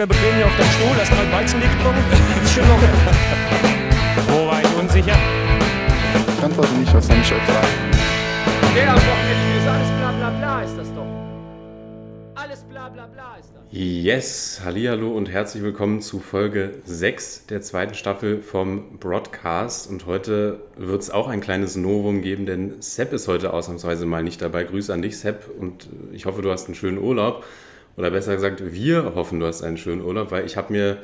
locker bequem hier auf deinem Stuhl, hast mal Weizen getrunken. Ist schon locker. Wo war ich unsicher? Ich antworte nicht, ich euch sagen? Der am Wochenende ist alles bla bla bla ist das doch. Alles bla bla bla ist das. Yes, hallo und herzlich willkommen zu Folge 6 der zweiten Staffel vom Broadcast. Und heute wird es auch ein kleines Novum geben, denn Sepp ist heute ausnahmsweise mal nicht dabei. Grüße an dich, Sepp, und ich hoffe, du hast einen schönen Urlaub. Oder besser gesagt, wir hoffen, du hast einen schönen Urlaub, weil ich habe mir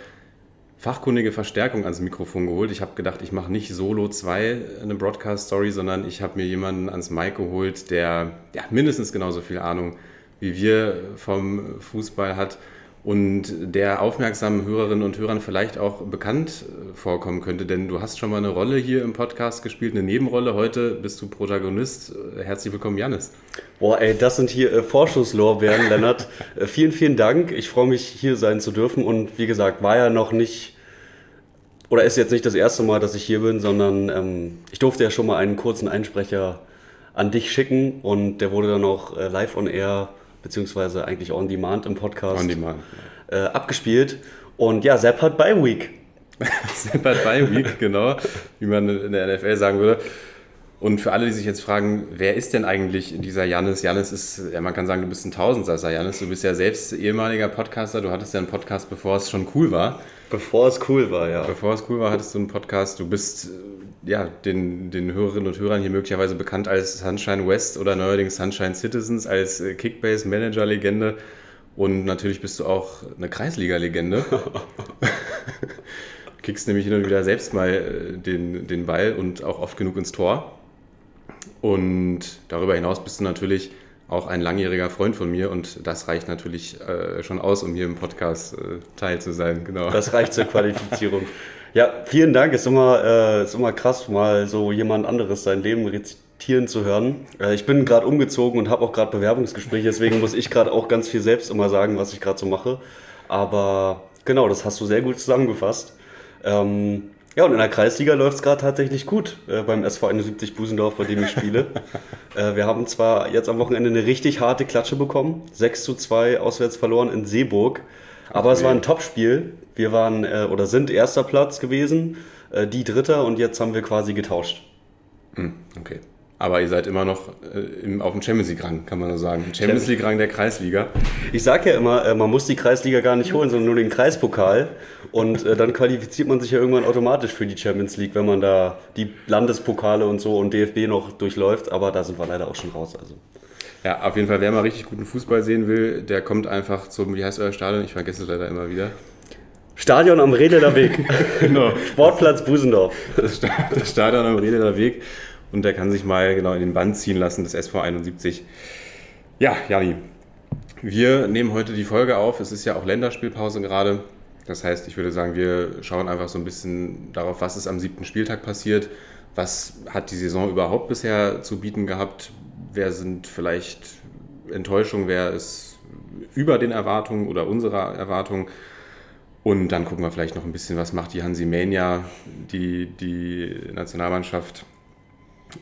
fachkundige Verstärkung ans Mikrofon geholt. Ich habe gedacht, ich mache nicht solo zwei eine Broadcast-Story, sondern ich habe mir jemanden ans Mic geholt, der ja, mindestens genauso viel Ahnung wie wir vom Fußball hat und der aufmerksamen Hörerinnen und Hörern vielleicht auch bekannt äh, vorkommen könnte, denn du hast schon mal eine Rolle hier im Podcast gespielt, eine Nebenrolle. Heute bist du Protagonist. Äh, Herzlich willkommen, Janis. Boah, ey, das sind hier äh, Vorschusslorbeeren, Lennart. äh, vielen, vielen Dank. Ich freue mich, hier sein zu dürfen. Und wie gesagt, war ja noch nicht, oder ist jetzt nicht das erste Mal, dass ich hier bin, sondern ähm, ich durfte ja schon mal einen kurzen Einsprecher an dich schicken und der wurde dann auch äh, live on air, beziehungsweise eigentlich on demand im Podcast On demand. Äh, abgespielt. Und ja, Sepp hat Bye Week. Seppert bei Week, genau, wie man in der NFL sagen würde. Und für alle, die sich jetzt fragen, wer ist denn eigentlich dieser Janis? Janis ist, ja, man kann sagen, du bist ein Tausendsasser, Janis. Du bist ja selbst ehemaliger Podcaster. Du hattest ja einen Podcast, bevor es schon cool war. Bevor es cool war, ja. Bevor es cool war, hattest du einen Podcast. Du bist ja, den, den Hörerinnen und Hörern hier möglicherweise bekannt als Sunshine West oder neuerdings Sunshine Citizens, als äh, Kickbase-Manager-Legende. Und natürlich bist du auch eine Kreisliga-Legende. Kickst nämlich hin und wieder selbst mal äh, den, den Ball und auch oft genug ins Tor. Und darüber hinaus bist du natürlich auch ein langjähriger Freund von mir und das reicht natürlich äh, schon aus, um hier im Podcast äh, teil zu sein. Genau. Das reicht zur Qualifizierung. Ja, vielen Dank. Ist immer, äh, ist immer krass, mal so jemand anderes sein Leben rezitieren zu hören. Äh, ich bin gerade umgezogen und habe auch gerade Bewerbungsgespräche, deswegen muss ich gerade auch ganz viel selbst immer sagen, was ich gerade so mache. Aber genau, das hast du sehr gut zusammengefasst. Ähm, ja, und in der Kreisliga läuft es gerade tatsächlich gut äh, beim SV 71 Busendorf, bei dem ich spiele. äh, wir haben zwar jetzt am Wochenende eine richtig harte Klatsche bekommen, 6 zu 2 auswärts verloren in Seeburg, aber es war ein Topspiel. Wir waren äh, oder sind erster Platz gewesen, äh, die dritter und jetzt haben wir quasi getauscht. Hm, okay. Aber ihr seid immer noch äh, im, auf dem Champions League-Rang, kann man nur sagen. Champions League-Rang der Kreisliga. Ich sage ja immer, äh, man muss die Kreisliga gar nicht holen, sondern nur den Kreispokal. Und äh, dann qualifiziert man sich ja irgendwann automatisch für die Champions League, wenn man da die Landespokale und so und DFB noch durchläuft. Aber da sind wir leider auch schon raus. Also. Ja, auf jeden Fall, wer mal richtig guten Fußball sehen will, der kommt einfach zum, wie heißt euer Stadion? Ich vergesse es leider immer wieder. Stadion am Redeler Weg. Genau. Sportplatz Busendorf. Das Sta- das Stadion am Redeler Weg. Und der kann sich mal genau in den Band ziehen lassen, das SV 71. Ja, Jani, wir nehmen heute die Folge auf. Es ist ja auch Länderspielpause gerade. Das heißt, ich würde sagen, wir schauen einfach so ein bisschen darauf, was ist am siebten Spieltag passiert. Was hat die Saison überhaupt bisher zu bieten gehabt? Wer sind vielleicht Enttäuschungen? Wer ist über den Erwartungen oder unserer Erwartungen? Und dann gucken wir vielleicht noch ein bisschen, was macht die Hansi Mania, die, die Nationalmannschaft.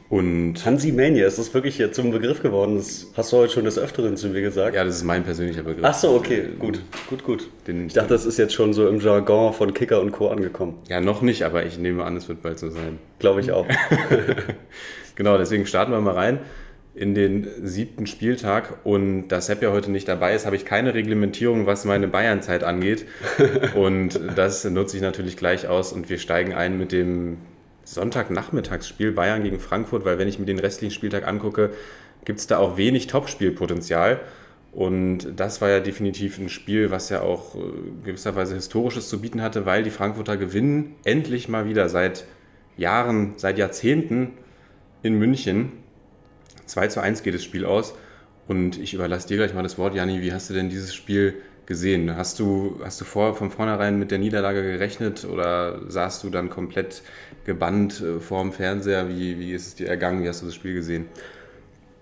Und Hansi Mania, ist das wirklich jetzt zum Begriff geworden? Das hast du heute schon des Öfteren zu mir gesagt. ja, das ist mein persönlicher Begriff. Ach so, okay, gut, gut, gut. Den, Ich dachte, das ist jetzt schon so im Jargon von Kicker und Co. angekommen. ja, noch nicht, aber ich nehme an, es wird bald so sein. Glaube ich auch. Genau, deswegen starten wir mal rein in den siebten Spieltag. Und da Sepp ja heute nicht dabei ist, habe ich keine Reglementierung, was meine Bayern-Zeit angeht. Und das nutze ich natürlich gleich aus und wir steigen ein mit dem Sonntagnachmittagsspiel Bayern gegen Frankfurt, weil wenn ich mir den restlichen Spieltag angucke, gibt es da auch wenig Topspielpotenzial. Und das war ja definitiv ein Spiel, was ja auch äh, gewisserweise Historisches zu bieten hatte, weil die Frankfurter gewinnen endlich mal wieder seit Jahren, seit Jahrzehnten in München. 2 zu 1 geht das Spiel aus. Und ich überlasse dir gleich mal das Wort, Jani. Wie hast du denn dieses Spiel gesehen? Hast du, hast du vor, von vornherein mit der Niederlage gerechnet oder saßt du dann komplett gebannt äh, vor dem Fernseher? Wie, wie ist es dir ergangen? Wie hast du das Spiel gesehen?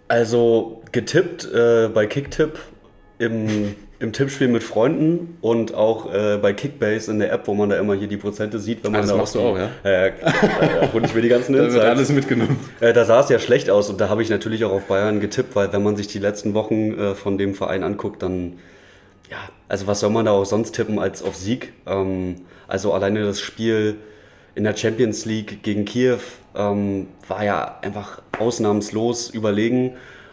Also getippt äh, bei Kicktipp im, im Tippspiel mit Freunden und auch äh, bei Kickbase in der App, wo man da immer hier die Prozente sieht. Wenn man Ah, das da machst du auch, ja? Äh, äh, hol ich mir die ganzen Da wird Insights. alles mitgenommen. Äh, da sah es ja schlecht aus und da habe ich natürlich auch auf Bayern getippt, weil wenn man sich die letzten Wochen äh, von dem Verein anguckt, dann, ja, also was soll man da auch sonst tippen als auf Sieg? Ähm, also alleine das Spiel in der Champions League gegen Kiew ähm, war ja einfach ausnahmslos überlegen.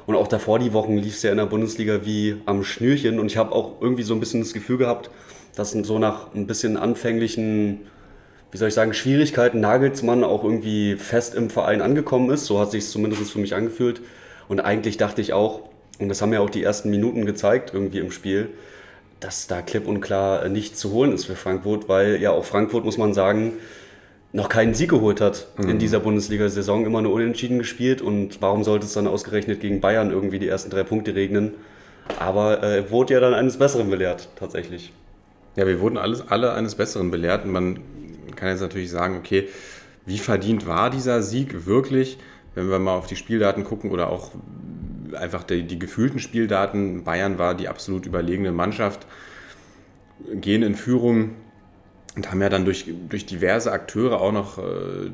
Und auch davor die Wochen lief es ja in der Bundesliga wie am Schnürchen. Und ich habe auch irgendwie so ein bisschen das Gefühl gehabt, dass so nach ein bisschen anfänglichen wie soll ich sagen, Schwierigkeiten Nagelsmann auch irgendwie fest im Verein angekommen ist. So hat sich zumindest für mich angefühlt. Und eigentlich dachte ich auch, und das haben ja auch die ersten Minuten gezeigt irgendwie im Spiel, dass da klipp und klar nichts zu holen ist für Frankfurt, weil ja auch Frankfurt, muss man sagen, noch keinen Sieg geholt hat in dieser Bundesliga-Saison, immer nur unentschieden gespielt. Und warum sollte es dann ausgerechnet gegen Bayern irgendwie die ersten drei Punkte regnen? Aber äh, wurde ja dann eines Besseren belehrt, tatsächlich. Ja, wir wurden alles, alle eines Besseren belehrt und man kann jetzt natürlich sagen, okay, wie verdient war dieser Sieg wirklich, wenn wir mal auf die Spieldaten gucken oder auch einfach die, die gefühlten Spieldaten. Bayern war die absolut überlegene Mannschaft, gehen in Führung und haben ja dann durch, durch diverse Akteure auch noch äh,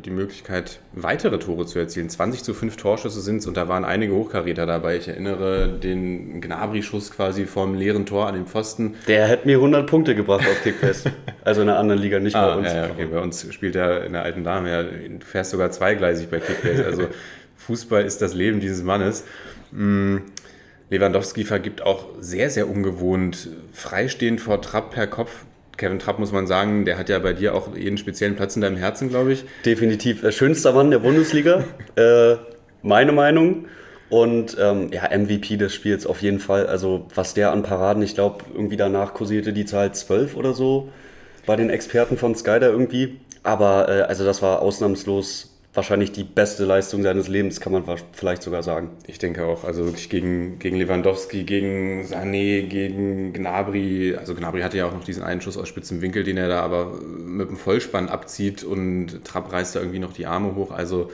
die Möglichkeit, weitere Tore zu erzielen. 20 zu 5 Torschüsse sind es und da waren einige Hochkaräter dabei. Ich erinnere den Gnabry-Schuss quasi vom leeren Tor an den Pfosten. Der hätte mir 100 Punkte gebracht auf Kickfest. Also in einer anderen Liga, nicht bei Ah, uns. ja, ja, okay. Bei uns spielt er in der alten Dame ja, du fährst sogar zweigleisig bei Kickbase. Also Fußball ist das Leben dieses Mannes. Mm, Lewandowski vergibt auch sehr, sehr ungewohnt freistehend vor Trapp per Kopf. Kevin Trapp muss man sagen, der hat ja bei dir auch jeden speziellen Platz in deinem Herzen, glaube ich. Definitiv der schönste Mann der Bundesliga, äh, meine Meinung. Und ähm, ja, MVP des Spiels auf jeden Fall. Also was der an Paraden, ich glaube, irgendwie danach kursierte die Zahl 12 oder so bei den Experten von Sky da irgendwie. Aber äh, also das war ausnahmslos wahrscheinlich die beste Leistung seines Lebens, kann man vielleicht sogar sagen. Ich denke auch, also wirklich gegen, gegen Lewandowski, gegen Sané, gegen Gnabry. Also Gnabry hatte ja auch noch diesen einen Schuss aus spitzem Winkel, den er da aber mit dem Vollspann abzieht und Trapp reißt da irgendwie noch die Arme hoch. Also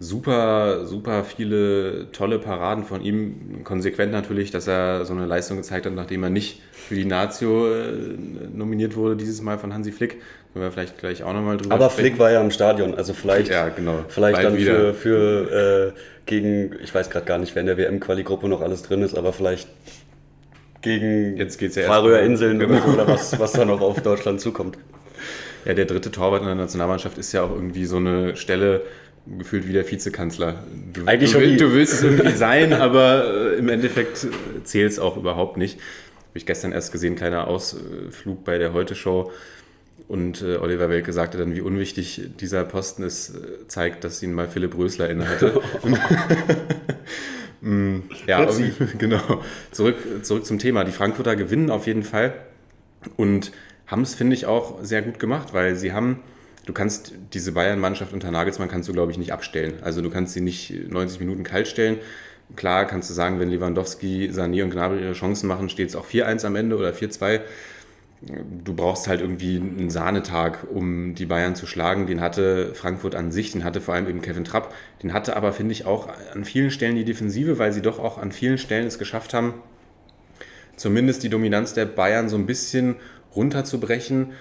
super, super viele tolle Paraden von ihm. Konsequent natürlich, dass er so eine Leistung gezeigt hat, nachdem er nicht für die Nazio äh, nominiert wurde, dieses Mal von Hansi Flick. Können wir vielleicht gleich auch nochmal drüber Aber sprechen. Flick war ja im Stadion, also vielleicht, Ja, genau. vielleicht Bald dann wieder. für, für äh, gegen, ich weiß gerade gar nicht, wer in der WM-Quali-Gruppe noch alles drin ist, aber vielleicht gegen Jetzt geht's ja Färöer Inseln Genau. oder was, was da noch auf Deutschland zukommt. Ja, der dritte Torwart in der Nationalmannschaft ist ja auch irgendwie so eine Stelle, gefühlt wie der Vizekanzler. Du, Eigentlich du, schon du willst es irgendwie sein, aber äh, im Endeffekt zählt es auch überhaupt nicht. Habe ich gestern erst gesehen, kleiner Ausflug bei der Heute-Show. Und äh, Oliver Welke sagte dann, wie unwichtig dieser Posten ist, äh, zeigt, dass ihn mal Philipp Rösler innehatte. Mm, ja, genau. Zurück, zurück zum Thema. Die Frankfurter gewinnen auf jeden Fall und haben es, finde ich, auch sehr gut gemacht, weil sie haben, du kannst diese Bayern-Mannschaft unter Nagelsmann kannst du, glaube ich, nicht abstellen. Also du kannst sie nicht 90 Minuten kalt stellen. Klar kannst du sagen, wenn Lewandowski, Sané und Gnabry ihre Chancen machen, steht es auch 4-1 am Ende oder 4-2. Du brauchst halt irgendwie einen Sahnetag, um die Bayern zu schlagen. Den hatte Frankfurt an sich, den hatte vor allem eben Kevin Trapp. Den hatte aber, finde ich, auch an vielen Stellen die Defensive, weil sie doch auch an vielen Stellen es geschafft haben, zumindest die Dominanz der Bayern so ein bisschen runterzubrechen.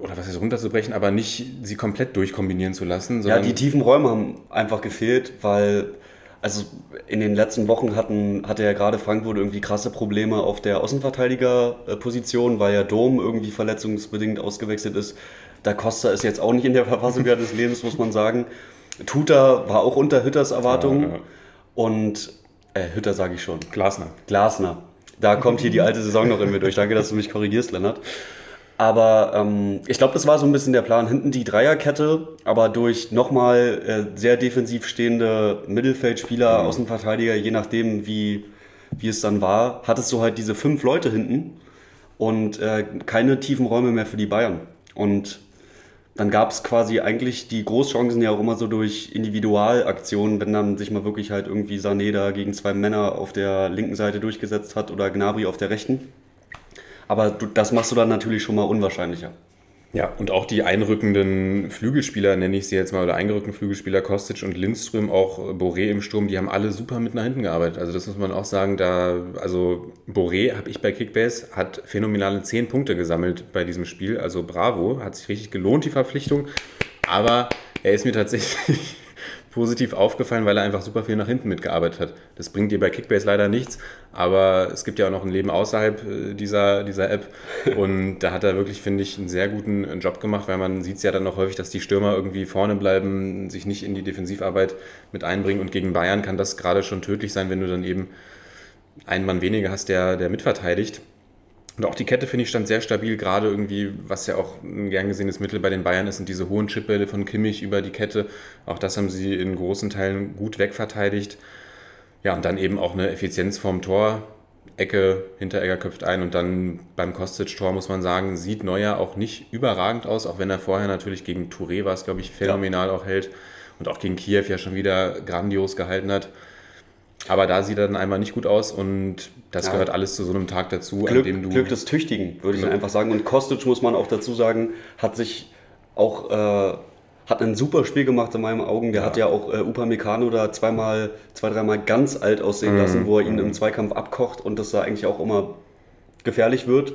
Oder was heißt runterzubrechen, aber nicht sie komplett durchkombinieren zu lassen. Ja, die tiefen Räume haben einfach gefehlt, weil also in den letzten Wochen hatten, hatte ja gerade Frankfurt irgendwie krasse Probleme auf der Außenverteidigerposition, weil ja Dom irgendwie verletzungsbedingt ausgewechselt ist. Da Costa ist jetzt auch nicht in der Verfassung des Lebens, muss man sagen. Tuta war auch unter Hütters Erwartungen. Ja, ja. Und äh, Hütter sage ich schon. Glasner. Glasner. Da kommt hier die alte Saison noch in mir durch. Danke, dass du mich korrigierst, Lennart. Aber ähm, ich glaube, das war so ein bisschen der Plan. Hinten die Dreierkette, aber durch nochmal äh, sehr defensiv stehende Mittelfeldspieler, Außenverteidiger, je nachdem, wie, wie es dann war, hattest du halt diese fünf Leute hinten und äh, keine tiefen Räume mehr für die Bayern. Und dann gab es quasi eigentlich die Großchancen ja auch immer so durch Individualaktionen, wenn dann sich mal wirklich halt irgendwie Sané da gegen zwei Männer auf der linken Seite durchgesetzt hat oder Gnabry auf der rechten. Aber du, das machst du dann natürlich schon mal unwahrscheinlicher. Ja, und auch die einrückenden Flügelspieler, nenne ich sie jetzt mal, oder eingerückten Flügelspieler, Kostic und Lindström, auch Boré im Sturm, die haben alle super mit nach hinten gearbeitet. Also das muss man auch sagen, da, also Boré habe ich bei Kickbase, hat phänomenale 10 Punkte gesammelt bei diesem Spiel. Also bravo, hat sich richtig gelohnt, die Verpflichtung. Aber er ist mir tatsächlich positiv aufgefallen, weil er einfach super viel nach hinten mitgearbeitet hat. Das bringt dir bei Kickbase leider nichts, aber es gibt ja auch noch ein Leben außerhalb äh, dieser, dieser App und da hat er wirklich, finde ich, einen sehr guten äh, Job gemacht, weil man sieht es ja dann noch häufig, dass die Stürmer irgendwie vorne bleiben, sich nicht in die Defensivarbeit mit einbringen und gegen Bayern kann das gerade schon tödlich sein, wenn du dann eben einen Mann weniger hast, der, der mitverteidigt. Und auch die Kette, finde ich, stand sehr stabil, gerade irgendwie, was ja auch ein gern gesehenes Mittel bei den Bayern ist, sind diese hohen Chipbälle von Kimmich über die Kette. Auch das haben sie in großen Teilen gut wegverteidigt. Ja, und dann eben auch eine Effizienz vorm Tor. Ecke, Hinteregger köpft ein und dann beim Kostic-Tor muss man sagen, sieht Neuer auch nicht überragend aus, auch wenn er vorher natürlich gegen Touré war es, glaube ich, phänomenal ja. auch hält und auch gegen Kiew ja schon wieder grandios gehalten hat. Aber da sieht er dann einmal nicht gut aus und das ja. gehört alles zu so einem Tag dazu, Glück, an dem du. Glück des Tüchtigen, würde ich einfach sagen. Und Kostic, muss man auch dazu sagen, hat sich auch. Äh, hat ein super Spiel gemacht in meinen Augen. Der ja. hat ja auch äh, Upamecano da zweimal, zwei, dreimal ganz alt aussehen mhm. lassen, wo er ihn im Zweikampf abkocht und das da eigentlich auch immer gefährlich wird.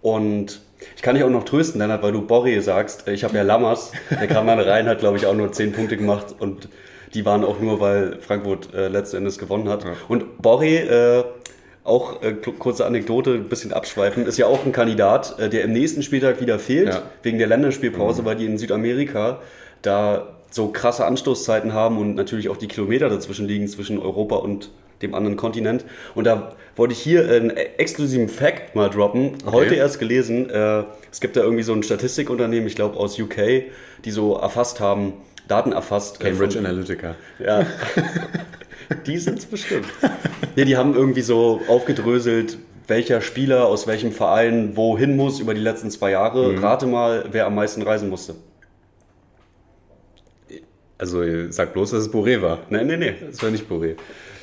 Und ich kann dich auch noch trösten, Lennart, weil du Borre sagst. Ich habe ja Lammers, der kam dann rein, hat glaube ich auch nur zehn Punkte gemacht und die waren auch nur, weil Frankfurt äh, letzten Endes gewonnen hat. Ja. Und Borre, äh, auch äh, kurze Anekdote, ein bisschen abschweifen, ist ja auch ein Kandidat, äh, der im nächsten Spieltag wieder fehlt, ja. wegen der Länderspielpause, mhm. weil die in Südamerika da so krasse Anstoßzeiten haben und natürlich auch die Kilometer dazwischen liegen, zwischen Europa und dem anderen Kontinent. Und da wollte ich hier einen exklusiven Fact mal droppen. Okay. Heute erst gelesen, äh, es gibt da irgendwie so ein Statistikunternehmen, ich glaube aus UK, die so erfasst haben, Daten erfasst. Äh, Cambridge von, Analytica. Ja. die sind es bestimmt. Nee, die haben irgendwie so aufgedröselt, welcher Spieler aus welchem Verein wohin muss über die letzten zwei Jahre. Mhm. Rate mal, wer am meisten reisen musste. Also sag bloß, dass es Boré war. Nein, nein, nein. Das war nicht Boré.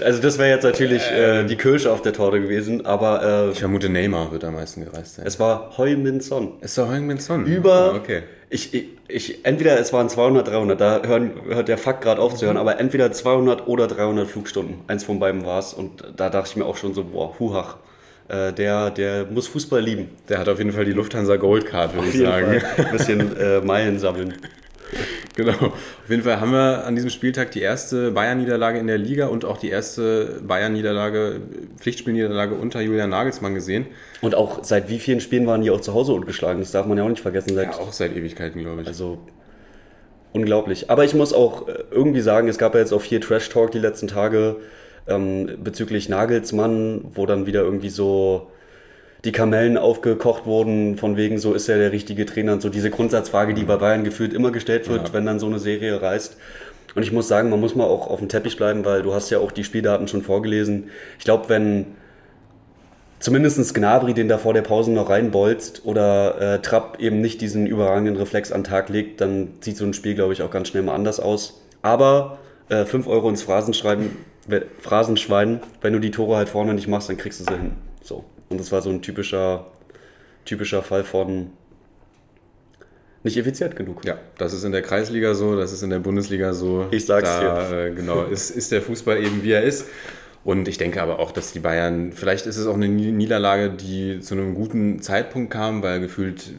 Also das wäre jetzt natürlich äh, die Kirsche auf der Torte gewesen, aber... Äh, ich vermute, Neymar wird am meisten gereist sein. Es war Hoi Min Son. Es war Hoi Min Son? Über... Oh, okay. Ich, ich, ich, entweder es waren 200, 300, da hören, hört der Fakt gerade auf zu hören, aber entweder 200 oder 300 Flugstunden. Eins von beiden war es und da dachte ich mir auch schon so, boah, huhach. Äh, der, der muss Fußball lieben. Der hat auf jeden Fall die Lufthansa Goldcard, würde ich sagen. Fall. Ein bisschen äh, Meilen sammeln. Genau. Auf jeden Fall haben wir an diesem Spieltag die erste Bayern-Niederlage in der Liga und auch die erste Bayern-Niederlage, Pflichtspielniederlage unter Julian Nagelsmann gesehen. Und auch seit wie vielen Spielen waren die auch zu Hause ungeschlagen? Das darf man ja auch nicht vergessen. Seit, ja, auch seit Ewigkeiten, glaube ich. Also unglaublich. Aber ich muss auch äh, irgendwie sagen, es gab ja jetzt auch viel Trash-Talk die letzten Tage ähm, bezüglich Nagelsmann, wo dann wieder irgendwie so die Kamellen aufgekocht wurden, von wegen, so ist er der richtige Trainer und so diese Grundsatzfrage, die bei Bayern gefühlt immer gestellt wird, ja. wenn dann so eine Serie reißt. Und ich muss sagen, man muss mal auch auf dem Teppich bleiben, weil du hast ja auch die Spieldaten schon vorgelesen. Ich glaube, wenn zumindest Gnabry den da vor der Pause noch reinbolzt oder äh, Trapp eben nicht diesen überragenden Reflex an den Tag legt, dann sieht so ein Spiel, glaube ich, auch ganz schnell mal anders aus. Aber äh, 5 Euro ins Phrasenschreiben, Phrasenschwein, wenn du die Tore halt vorne nicht machst, dann kriegst du sie hin. So. Und das war so ein typischer, typischer Fall von nicht effizient genug. Ja, das ist in der Kreisliga so, das ist in der Bundesliga so. Ich sag's da, dir. Äh, genau, ist, ist der Fußball eben wie er ist. Und ich denke aber auch, dass die Bayern, vielleicht ist es auch eine Niederlage, die zu einem guten Zeitpunkt kam, weil gefühlt,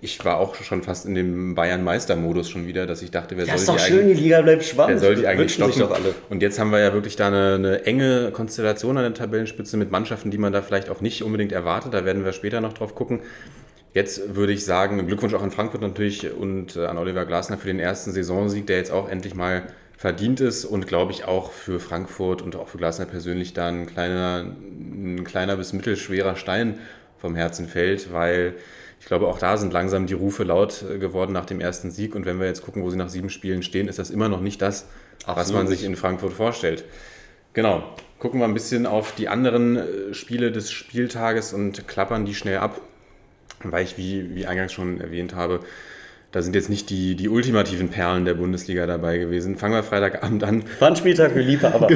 ich war auch schon fast in dem Bayern-Meister-Modus schon wieder, dass ich dachte, wer ja, soll ist doch schön, die Liga bleibt spannend. Wer soll die eigentlich stoppen? Sich doch alle. Und jetzt haben wir ja wirklich da eine, eine, enge Konstellation an der Tabellenspitze mit Mannschaften, die man da vielleicht auch nicht unbedingt erwartet. Da werden wir später noch drauf gucken. Jetzt würde ich sagen, Glückwunsch auch an Frankfurt natürlich und äh, an Oliver Glasner für den ersten Saisonsieg, der jetzt auch endlich mal verdient ist und glaube ich auch für Frankfurt und auch für Glasner persönlich da ein kleiner, ein kleiner bis mittelschwerer Stein vom Herzen fällt, weil ich glaube, auch da sind langsam die Rufe laut geworden nach dem ersten Sieg. Und wenn wir jetzt gucken, wo sie nach sieben Spielen stehen, ist das immer noch nicht das, Absolut. was man sich in Frankfurt vorstellt. Genau. Gucken wir ein bisschen auf die anderen äh, Spiele des Spieltages und klappern die schnell ab, weil ich, wie, wie eingangs schon erwähnt habe, da sind jetzt nicht die, die ultimativen Perlen der Bundesliga dabei gewesen. Fangen wir Freitagabend an. War ein Spieltag für Liebhaber.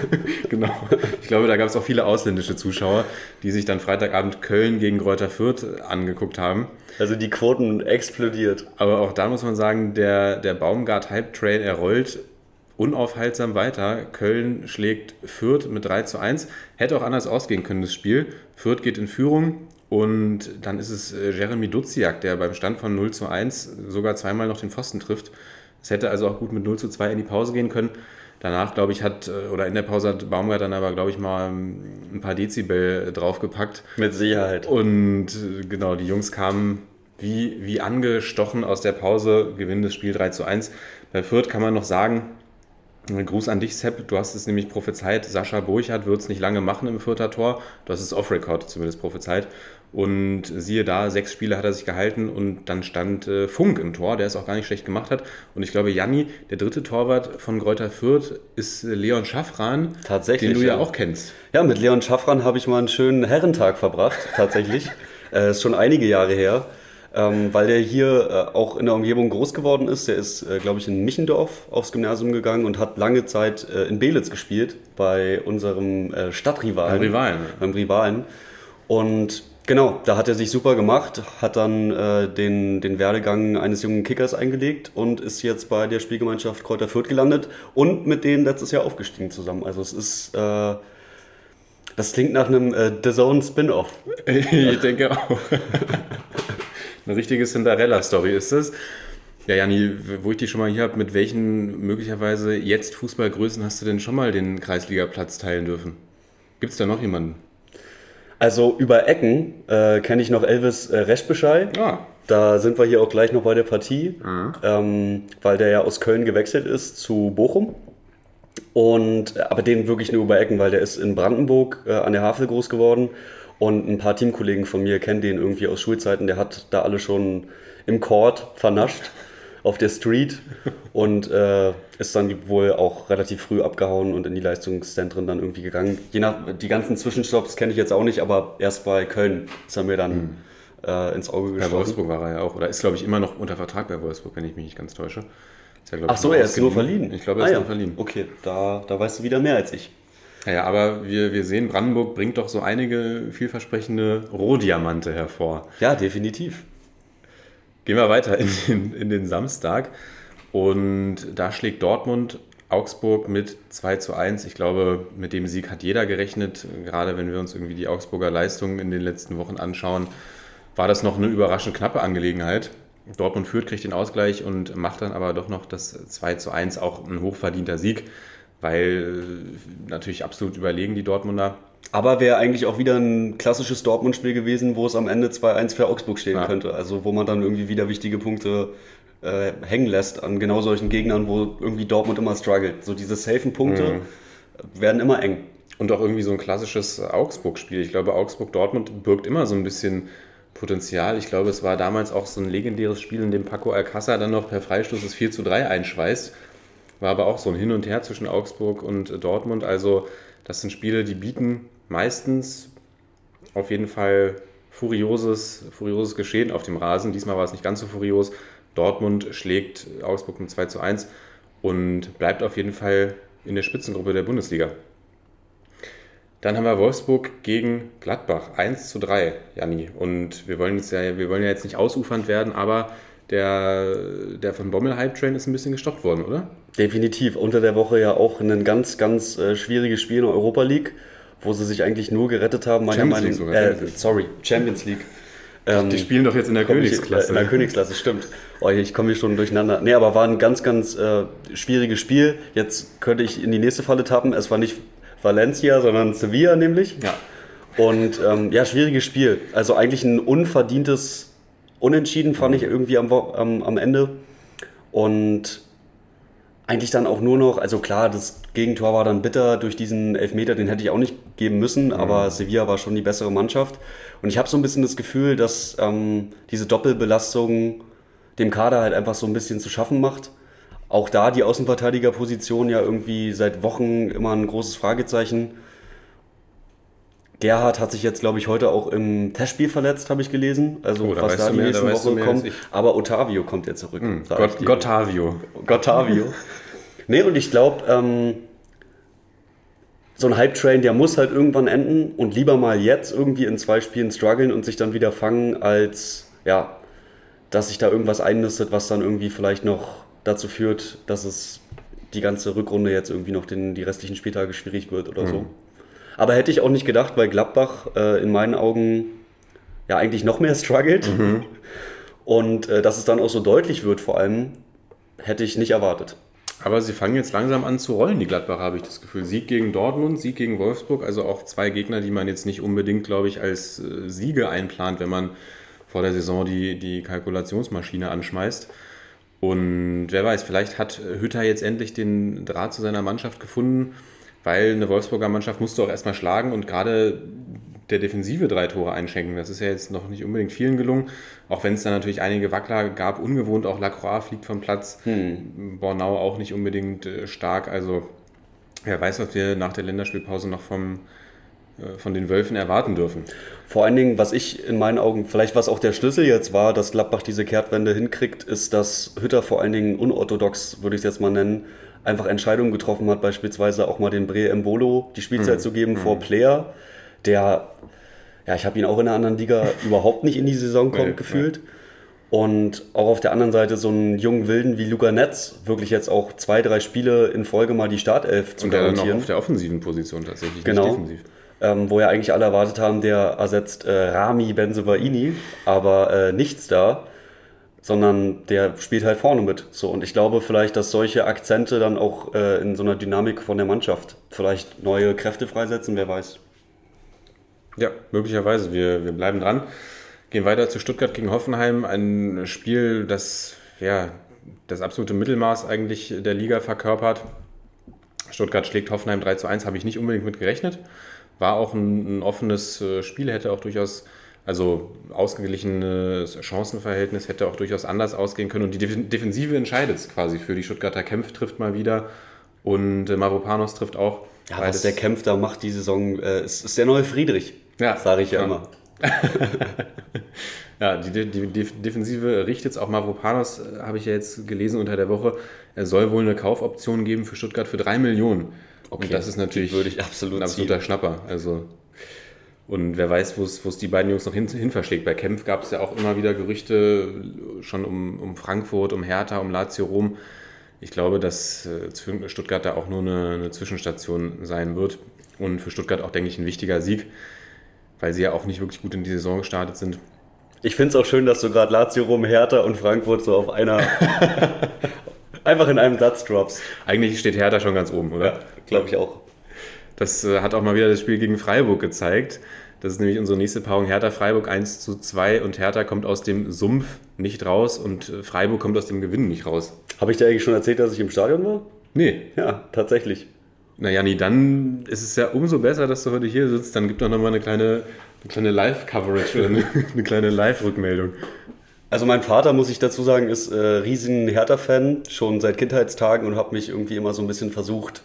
genau. Ich glaube, da gab es auch viele ausländische Zuschauer, die sich dann Freitagabend Köln gegen Greuther Fürth angeguckt haben. Also die Quoten explodiert. Aber auch da muss man sagen, der, der Baumgart-Hype-Train, er rollt unaufhaltsam weiter. Köln schlägt Fürth mit 3 zu 1. Hätte auch anders ausgehen können, das Spiel. Fürth geht in Führung und dann ist es äh, Jeremy Duziak, der beim Stand von 0 zu 1 sogar zweimal noch den Pfosten trifft. Es hätte also auch gut mit 0 zu 2 in die Pause gehen können. Danach, glaube ich, hat, äh, oder in der Pause hat Baumgart dann aber, glaube ich, mal ähm, ein paar Dezibel draufgepackt. Mit Sicherheit. Und äh, genau, die Jungs kamen wie, wie angestochen aus der Pause, gewinnen das Spiel 3 zu 1. Bei Fürth kann man noch sagen, Gruß an dich, Sepp. Du hast es nämlich prophezeit. Sascha Burchardt wird es nicht lange machen im vierter Tor. Du hast es off-Record zumindest prophezeit. Und siehe da, sechs Spiele hat er sich gehalten und dann stand äh, Funk im Tor, der es auch gar nicht schlecht gemacht hat. Und ich glaube, Janni, der dritte Torwart von Greuther Fürth, ist äh, Leon Schaffran, Tatsächlich, den du ja, ja. auch kennst. Ja, mit Leon Schaffran habe ich mal einen schönen Herrentag verbracht, tatsächlich. äh, ist schon einige Jahre her. Ähm, weil der hier äh, auch in der Umgebung groß geworden ist. Der ist, äh, glaube ich, in Michendorf aufs Gymnasium gegangen und hat lange Zeit äh, in Belitz gespielt, bei unserem äh, Stadtrivalen. Beim Rivalen. Beim Rivalen. Und genau, da hat er sich super gemacht, hat dann äh, den, den Werdegang eines jungen Kickers eingelegt und ist jetzt bei der Spielgemeinschaft Kräuter Fürth gelandet und mit denen letztes Jahr aufgestiegen zusammen. Also es ist... Äh, das klingt nach einem äh, The Zone Spin-off. ich denke auch. Eine richtige Cinderella-Story ist das. Ja, Janni, wo ich dich schon mal hier habe, mit welchen möglicherweise jetzt Fußballgrößen hast du denn schon mal den Kreisligaplatz teilen dürfen? Gibt es da noch jemanden? Also über Ecken äh, kenne ich noch Elvis äh, Reschbeschei. Ah. Da sind wir hier auch gleich noch bei der Partie, ähm, weil der ja aus Köln gewechselt ist zu Bochum. Und, äh, aber den wirklich nur über Ecken, weil der ist in Brandenburg äh, an der Havel groß geworden. Und ein paar Teamkollegen von mir kennen den irgendwie aus Schulzeiten. Der hat da alle schon im Court vernascht auf der Street und äh, ist dann wohl auch relativ früh abgehauen und in die Leistungszentren dann irgendwie gegangen. Je nach, die ganzen Zwischenstopps kenne ich jetzt auch nicht, aber erst bei Köln ist er mir dann äh, ins Auge Bei gestochen. Wolfsburg war er ja auch. Oder ist, glaube ich, immer noch unter Vertrag bei Wolfsburg, wenn ich mich nicht ganz täusche. Ist ja, glaub Ach so, er ist nur verliehen. Ich glaube, er ah, ist ja. nur verliehen. Okay, da, da weißt du wieder mehr als ich. Ja, ja, aber wir, wir sehen, Brandenburg bringt doch so einige vielversprechende Rohdiamante hervor. Ja, definitiv. Gehen wir weiter in den, in den Samstag. Und da schlägt Dortmund Augsburg mit 2 zu 1. Ich glaube, mit dem Sieg hat jeder gerechnet. Gerade wenn wir uns irgendwie die Augsburger Leistungen in den letzten Wochen anschauen, war das noch eine überraschend knappe Angelegenheit. Dortmund führt, kriegt den Ausgleich und macht dann aber doch noch das 2 zu 1. Auch ein hochverdienter Sieg, weil natürlich absolut überlegen die Dortmunder. Aber wäre eigentlich auch wieder ein klassisches Dortmund-Spiel gewesen, wo es am Ende 2-1 für Augsburg stehen Ja. könnte. Also wo man dann irgendwie wieder wichtige Punkte äh, hängen lässt an genau solchen Gegnern, wo irgendwie Dortmund immer struggelt. So diese safen Punkte werden immer eng. Und auch irgendwie so ein klassisches Augsburg-Spiel. Ich glaube, Augsburg-Dortmund birgt immer so ein bisschen Potenzial. Ich glaube, es war damals auch so ein legendäres Spiel, in dem Paco Alcázar dann noch per Freistoß das 4 zu 3 einschweißt. War aber auch so ein Hin und Her zwischen Augsburg und Dortmund. Also, das sind Spiele, die bieten meistens auf jeden Fall furioses, furioses Geschehen auf dem Rasen. Diesmal war es nicht ganz so furios. Dortmund schlägt Augsburg mit 2 zu 1 und bleibt auf jeden Fall in der Spitzengruppe der Bundesliga. Dann haben wir Wolfsburg gegen Gladbach 1 zu 3, Janni. Und wir wollen, jetzt ja, wir wollen ja jetzt nicht ausufernd werden, aber der, der von Bommel Hype Train ist ein bisschen gestoppt worden, oder? Definitiv. Unter der Woche ja auch ein ganz, ganz äh, schwieriges Spiel in der Europa League, wo sie sich eigentlich nur gerettet haben. meiner Champions Meinung- sogar, Äh, sorry, Champions League. Ähm, Die spielen doch jetzt in der ich- Königsklasse. In der Königsklasse, stimmt. Oh, ich komme hier schon durcheinander. Nee, aber war ein ganz, ganz äh, schwieriges Spiel. Jetzt könnte ich in die nächste Falle tappen. Es war nicht Valencia, sondern Sevilla nämlich. Ja. Und ähm, ja, schwieriges Spiel. Also eigentlich ein unverdientes Unentschieden, fand ich irgendwie am, am, am Ende. Und eigentlich dann auch nur noch, also klar, das Gegentor war dann bitter durch diesen Elfmeter, den hätte ich auch nicht geben müssen, aber Sevilla war schon die bessere Mannschaft. Und ich habe so ein bisschen das Gefühl, dass ähm, diese Doppelbelastung dem Kader halt einfach so ein bisschen zu schaffen macht. Auch da die Außenverteidigerposition ja irgendwie seit Wochen immer ein großes Fragezeichen. Gerhard hat sich jetzt, glaube ich, heute auch im Testspiel verletzt, habe ich gelesen. Also Oh, da was da die mehr- da nächste weißt du Woche mehr als kommt. Aber Otavio kommt ja zurück. ich Gott, dir. Gottavio. Gottavio. nee, und ich glaube, ähm, so ein Hype-Train, der muss halt irgendwann enden und lieber mal jetzt irgendwie in zwei Spielen strugglen und sich dann wieder fangen, als ja, dass sich da irgendwas einnistet, was dann irgendwie vielleicht noch dazu führt, dass es die ganze Rückrunde jetzt irgendwie noch den, die restlichen Spieltage schwierig wird oder so. Aber hätte ich auch nicht gedacht, weil Gladbach äh, in meinen Augen ja eigentlich noch mehr struggelt. Und äh, dass es dann auch so deutlich wird, vor allem, hätte ich nicht erwartet. Aber sie fangen jetzt langsam an zu rollen, die Gladbacher, habe ich das Gefühl. Sieg gegen Dortmund, Sieg gegen Wolfsburg, also auch zwei Gegner, die man jetzt nicht unbedingt, glaube ich, als äh, Siege einplant, wenn man vor der Saison die, die Kalkulationsmaschine anschmeißt. Und wer weiß, vielleicht hat Hütter jetzt endlich den Draht zu seiner Mannschaft gefunden, weil eine Wolfsburger Mannschaft musste auch erstmal schlagen und gerade der Defensive drei Tore einschenken. Das ist ja jetzt noch nicht unbedingt vielen gelungen, auch wenn es da natürlich einige Wackler gab. Ungewohnt, auch Lacroix fliegt vom Platz. Bornau auch nicht unbedingt äh, stark. Also wer weiß, was wir nach der Länderspielpause noch vom, äh, von den Wölfen erwarten dürfen. Vor allen Dingen, was ich in meinen Augen, vielleicht was auch der Schlüssel jetzt war, dass Gladbach diese Kehrtwende hinkriegt, ist, dass Hütter vor allen Dingen unorthodox, würde ich es jetzt mal nennen, einfach Entscheidungen getroffen hat, beispielsweise auch mal den Bre Embolo die Spielzeit zu geben vor Player, der, ja, ich habe ihn auch in einer anderen Liga überhaupt nicht in die Saison kommt, Nee, gefühlt. Und auch auf der anderen Seite so einen jungen Wilden wie Luca Netz, wirklich jetzt auch zwei, drei Spiele in Folge mal die Startelf zu Und dann noch garantieren. auf der offensiven Position tatsächlich, Genau. nicht defensiv. ähm, wo ja eigentlich alle erwartet haben, der ersetzt äh, Rami Benzebaini, aber äh, nichts da, sondern der spielt halt vorne mit. So, und ich glaube vielleicht, dass solche Akzente dann auch äh, in so einer Dynamik von der Mannschaft vielleicht neue Kräfte freisetzen, wer weiß. Ja, möglicherweise. Wir, wir bleiben dran. Gehen weiter zu Stuttgart gegen Hoffenheim. Ein Spiel, das ja, das absolute Mittelmaß eigentlich der Liga verkörpert. Stuttgart schlägt Hoffenheim 3 zu 1, habe ich nicht unbedingt mit gerechnet. War auch ein, ein offenes äh, Spiel, hätte auch durchaus, also ausgeglichenes Chancenverhältnis, hätte auch durchaus anders ausgehen können. Und die Def- Defensive entscheidet es quasi für die Stuttgarter. Kempf trifft mal wieder und äh, Mavropanos trifft auch. Ja, was der Kempf da macht die Saison, äh, ist, ist der neue Friedrich, Ja, sage ich ja, ja. immer. Ja, die, die, die Def- Defensive richtet es auch Mavropanos, äh, habe ich ja jetzt gelesen unter der Woche. Er soll wohl eine Kaufoption geben für Stuttgart für 3 Millionen. Okay, und das ist natürlich würde ich absolut ein absoluter ziehen. Schnapper. Also, und wer weiß, wo es die beiden Jungs noch hin, hin verschlägt. Bei Kempf gab es ja auch immer wieder Gerüchte schon um, um Frankfurt, um Hertha, um Lazio Rom. Ich glaube, dass äh, Stuttgart da auch nur eine, eine Zwischenstation sein wird. Und für Stuttgart auch, denke ich, ein wichtiger Sieg, weil sie ja auch nicht wirklich gut in die Saison gestartet sind. Ich finde es auch schön, dass du gerade Lazio rum, Hertha und Frankfurt so auf einer, einfach in einem Satz droppst. Eigentlich steht Hertha schon ganz oben, oder? Glaube ich auch. Das äh, hat auch mal wieder das Spiel gegen Freiburg gezeigt. Das ist nämlich unsere nächste Paarung. Hertha-Freiburg 1 zu 2 und Hertha kommt aus dem Sumpf nicht raus und äh, Freiburg kommt aus dem Gewinn nicht raus. Habe ich dir eigentlich schon erzählt, dass ich im Stadion war? Nee. Ja, tatsächlich. Naja, nee, dann ist es ja umso besser, dass du heute hier sitzt. Dann gibt doch nochmal eine kleine, eine kleine Live-Coverage oder eine, eine kleine Live-Rückmeldung. Also mein Vater, muss ich dazu sagen, ist äh, riesen Hertha-Fan, schon seit Kindheitstagen und hat mich irgendwie immer so ein bisschen versucht,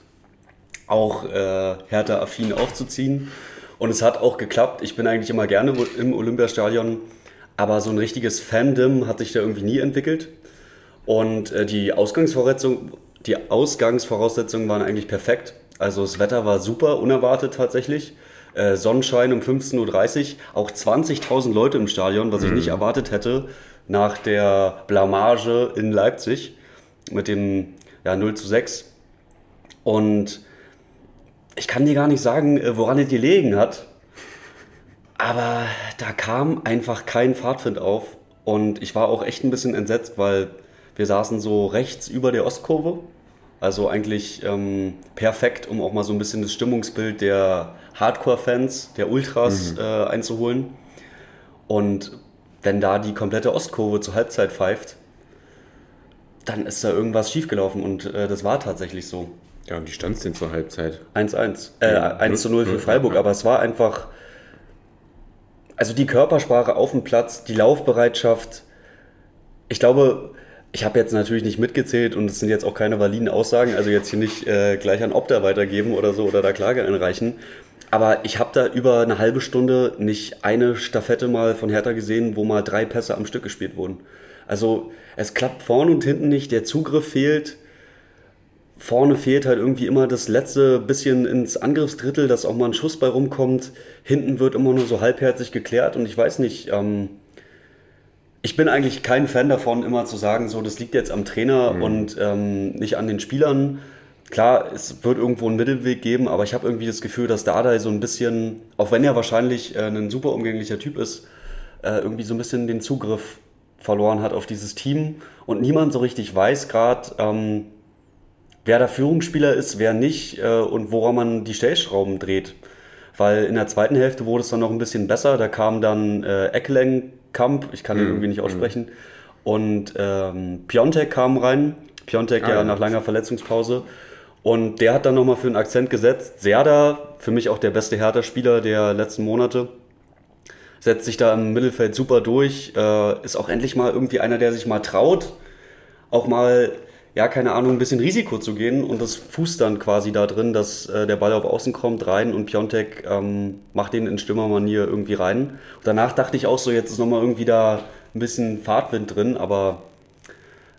auch äh, Hertha-affin aufzuziehen. Und es hat auch geklappt. Ich bin eigentlich immer gerne im Olympiastadion, aber so ein richtiges Fandom hat sich da irgendwie nie entwickelt. Und äh, die, Ausgangsvoraussetzung, die Ausgangsvoraussetzungen waren eigentlich perfekt. Also das Wetter war super, unerwartet tatsächlich. Äh, Sonnenschein um 15.30 Uhr, auch 20.000 Leute im Stadion, was ich nicht erwartet hätte nach der Blamage in Leipzig mit dem ja, 0 zu 6. Und ich kann dir gar nicht sagen, äh, woran es gelegen hat. Aber da kam einfach kein Pfadfind auf. Und ich war auch echt ein bisschen entsetzt, weil wir saßen so rechts über der Ostkurve. Also eigentlich ähm, perfekt, um auch mal so ein bisschen das Stimmungsbild der Hardcore-Fans, der Ultras äh, einzuholen. Und wenn da die komplette Ostkurve zur Halbzeit pfeift, dann ist da irgendwas schiefgelaufen. Und äh, das war tatsächlich so. Ja, und die stand denn zur Halbzeit? 1-1. Äh, Ja, 1 zu 0 für Freiburg, aber es war einfach. Also die Körpersprache auf dem Platz, die Laufbereitschaft. Ich glaube, ich habe jetzt natürlich nicht mitgezählt und es sind jetzt auch keine validen Aussagen, also jetzt hier nicht äh, gleich an Opta weitergeben oder so oder da Klage einreichen. Aber ich habe da über eine halbe Stunde nicht eine Staffette mal von Hertha gesehen, wo mal drei Pässe am Stück gespielt wurden. Also es klappt vorne und hinten nicht, der Zugriff fehlt. Vorne fehlt halt irgendwie immer das letzte bisschen ins Angriffsdrittel, dass auch mal ein Schuss bei rumkommt. Hinten wird immer nur so halbherzig geklärt und ich weiß nicht, ähm, ich bin eigentlich kein Fan davon, immer zu sagen, so, das liegt jetzt am Trainer mhm. und ähm, nicht an den Spielern. Klar, es wird irgendwo einen Mittelweg geben, aber ich habe irgendwie das Gefühl, dass Dardai so ein bisschen, auch wenn er wahrscheinlich äh, ein super umgänglicher Typ ist, äh, irgendwie so ein bisschen den Zugriff verloren hat auf dieses Team und niemand so richtig weiß gerade, ähm, wer der Führungsspieler ist, wer nicht äh, und woran man die Stellschrauben dreht. Weil in der zweiten Hälfte wurde es dann noch ein bisschen besser. Da kam dann äh, Ecklenkamp, ich kann den mhm. irgendwie nicht aussprechen, mhm. und ähm, Piontek kam rein. Piontek ah, ja, ja nach langer Verletzungspause. Und der hat dann nochmal für einen Akzent gesetzt. Serda, für mich auch der beste Hertha-Spieler der letzten Monate, setzt sich da im Mittelfeld super durch. Äh, ist auch endlich mal irgendwie einer, der sich mal traut, auch mal, ja, keine Ahnung, ein bisschen Risiko zu gehen. Und das fußt dann quasi da drin, dass äh, der Ball auf Außen kommt, rein und Piontek ähm, macht den in Stürmermanier irgendwie rein. Und danach dachte ich auch so, jetzt ist nochmal irgendwie da ein bisschen Fahrtwind drin, aber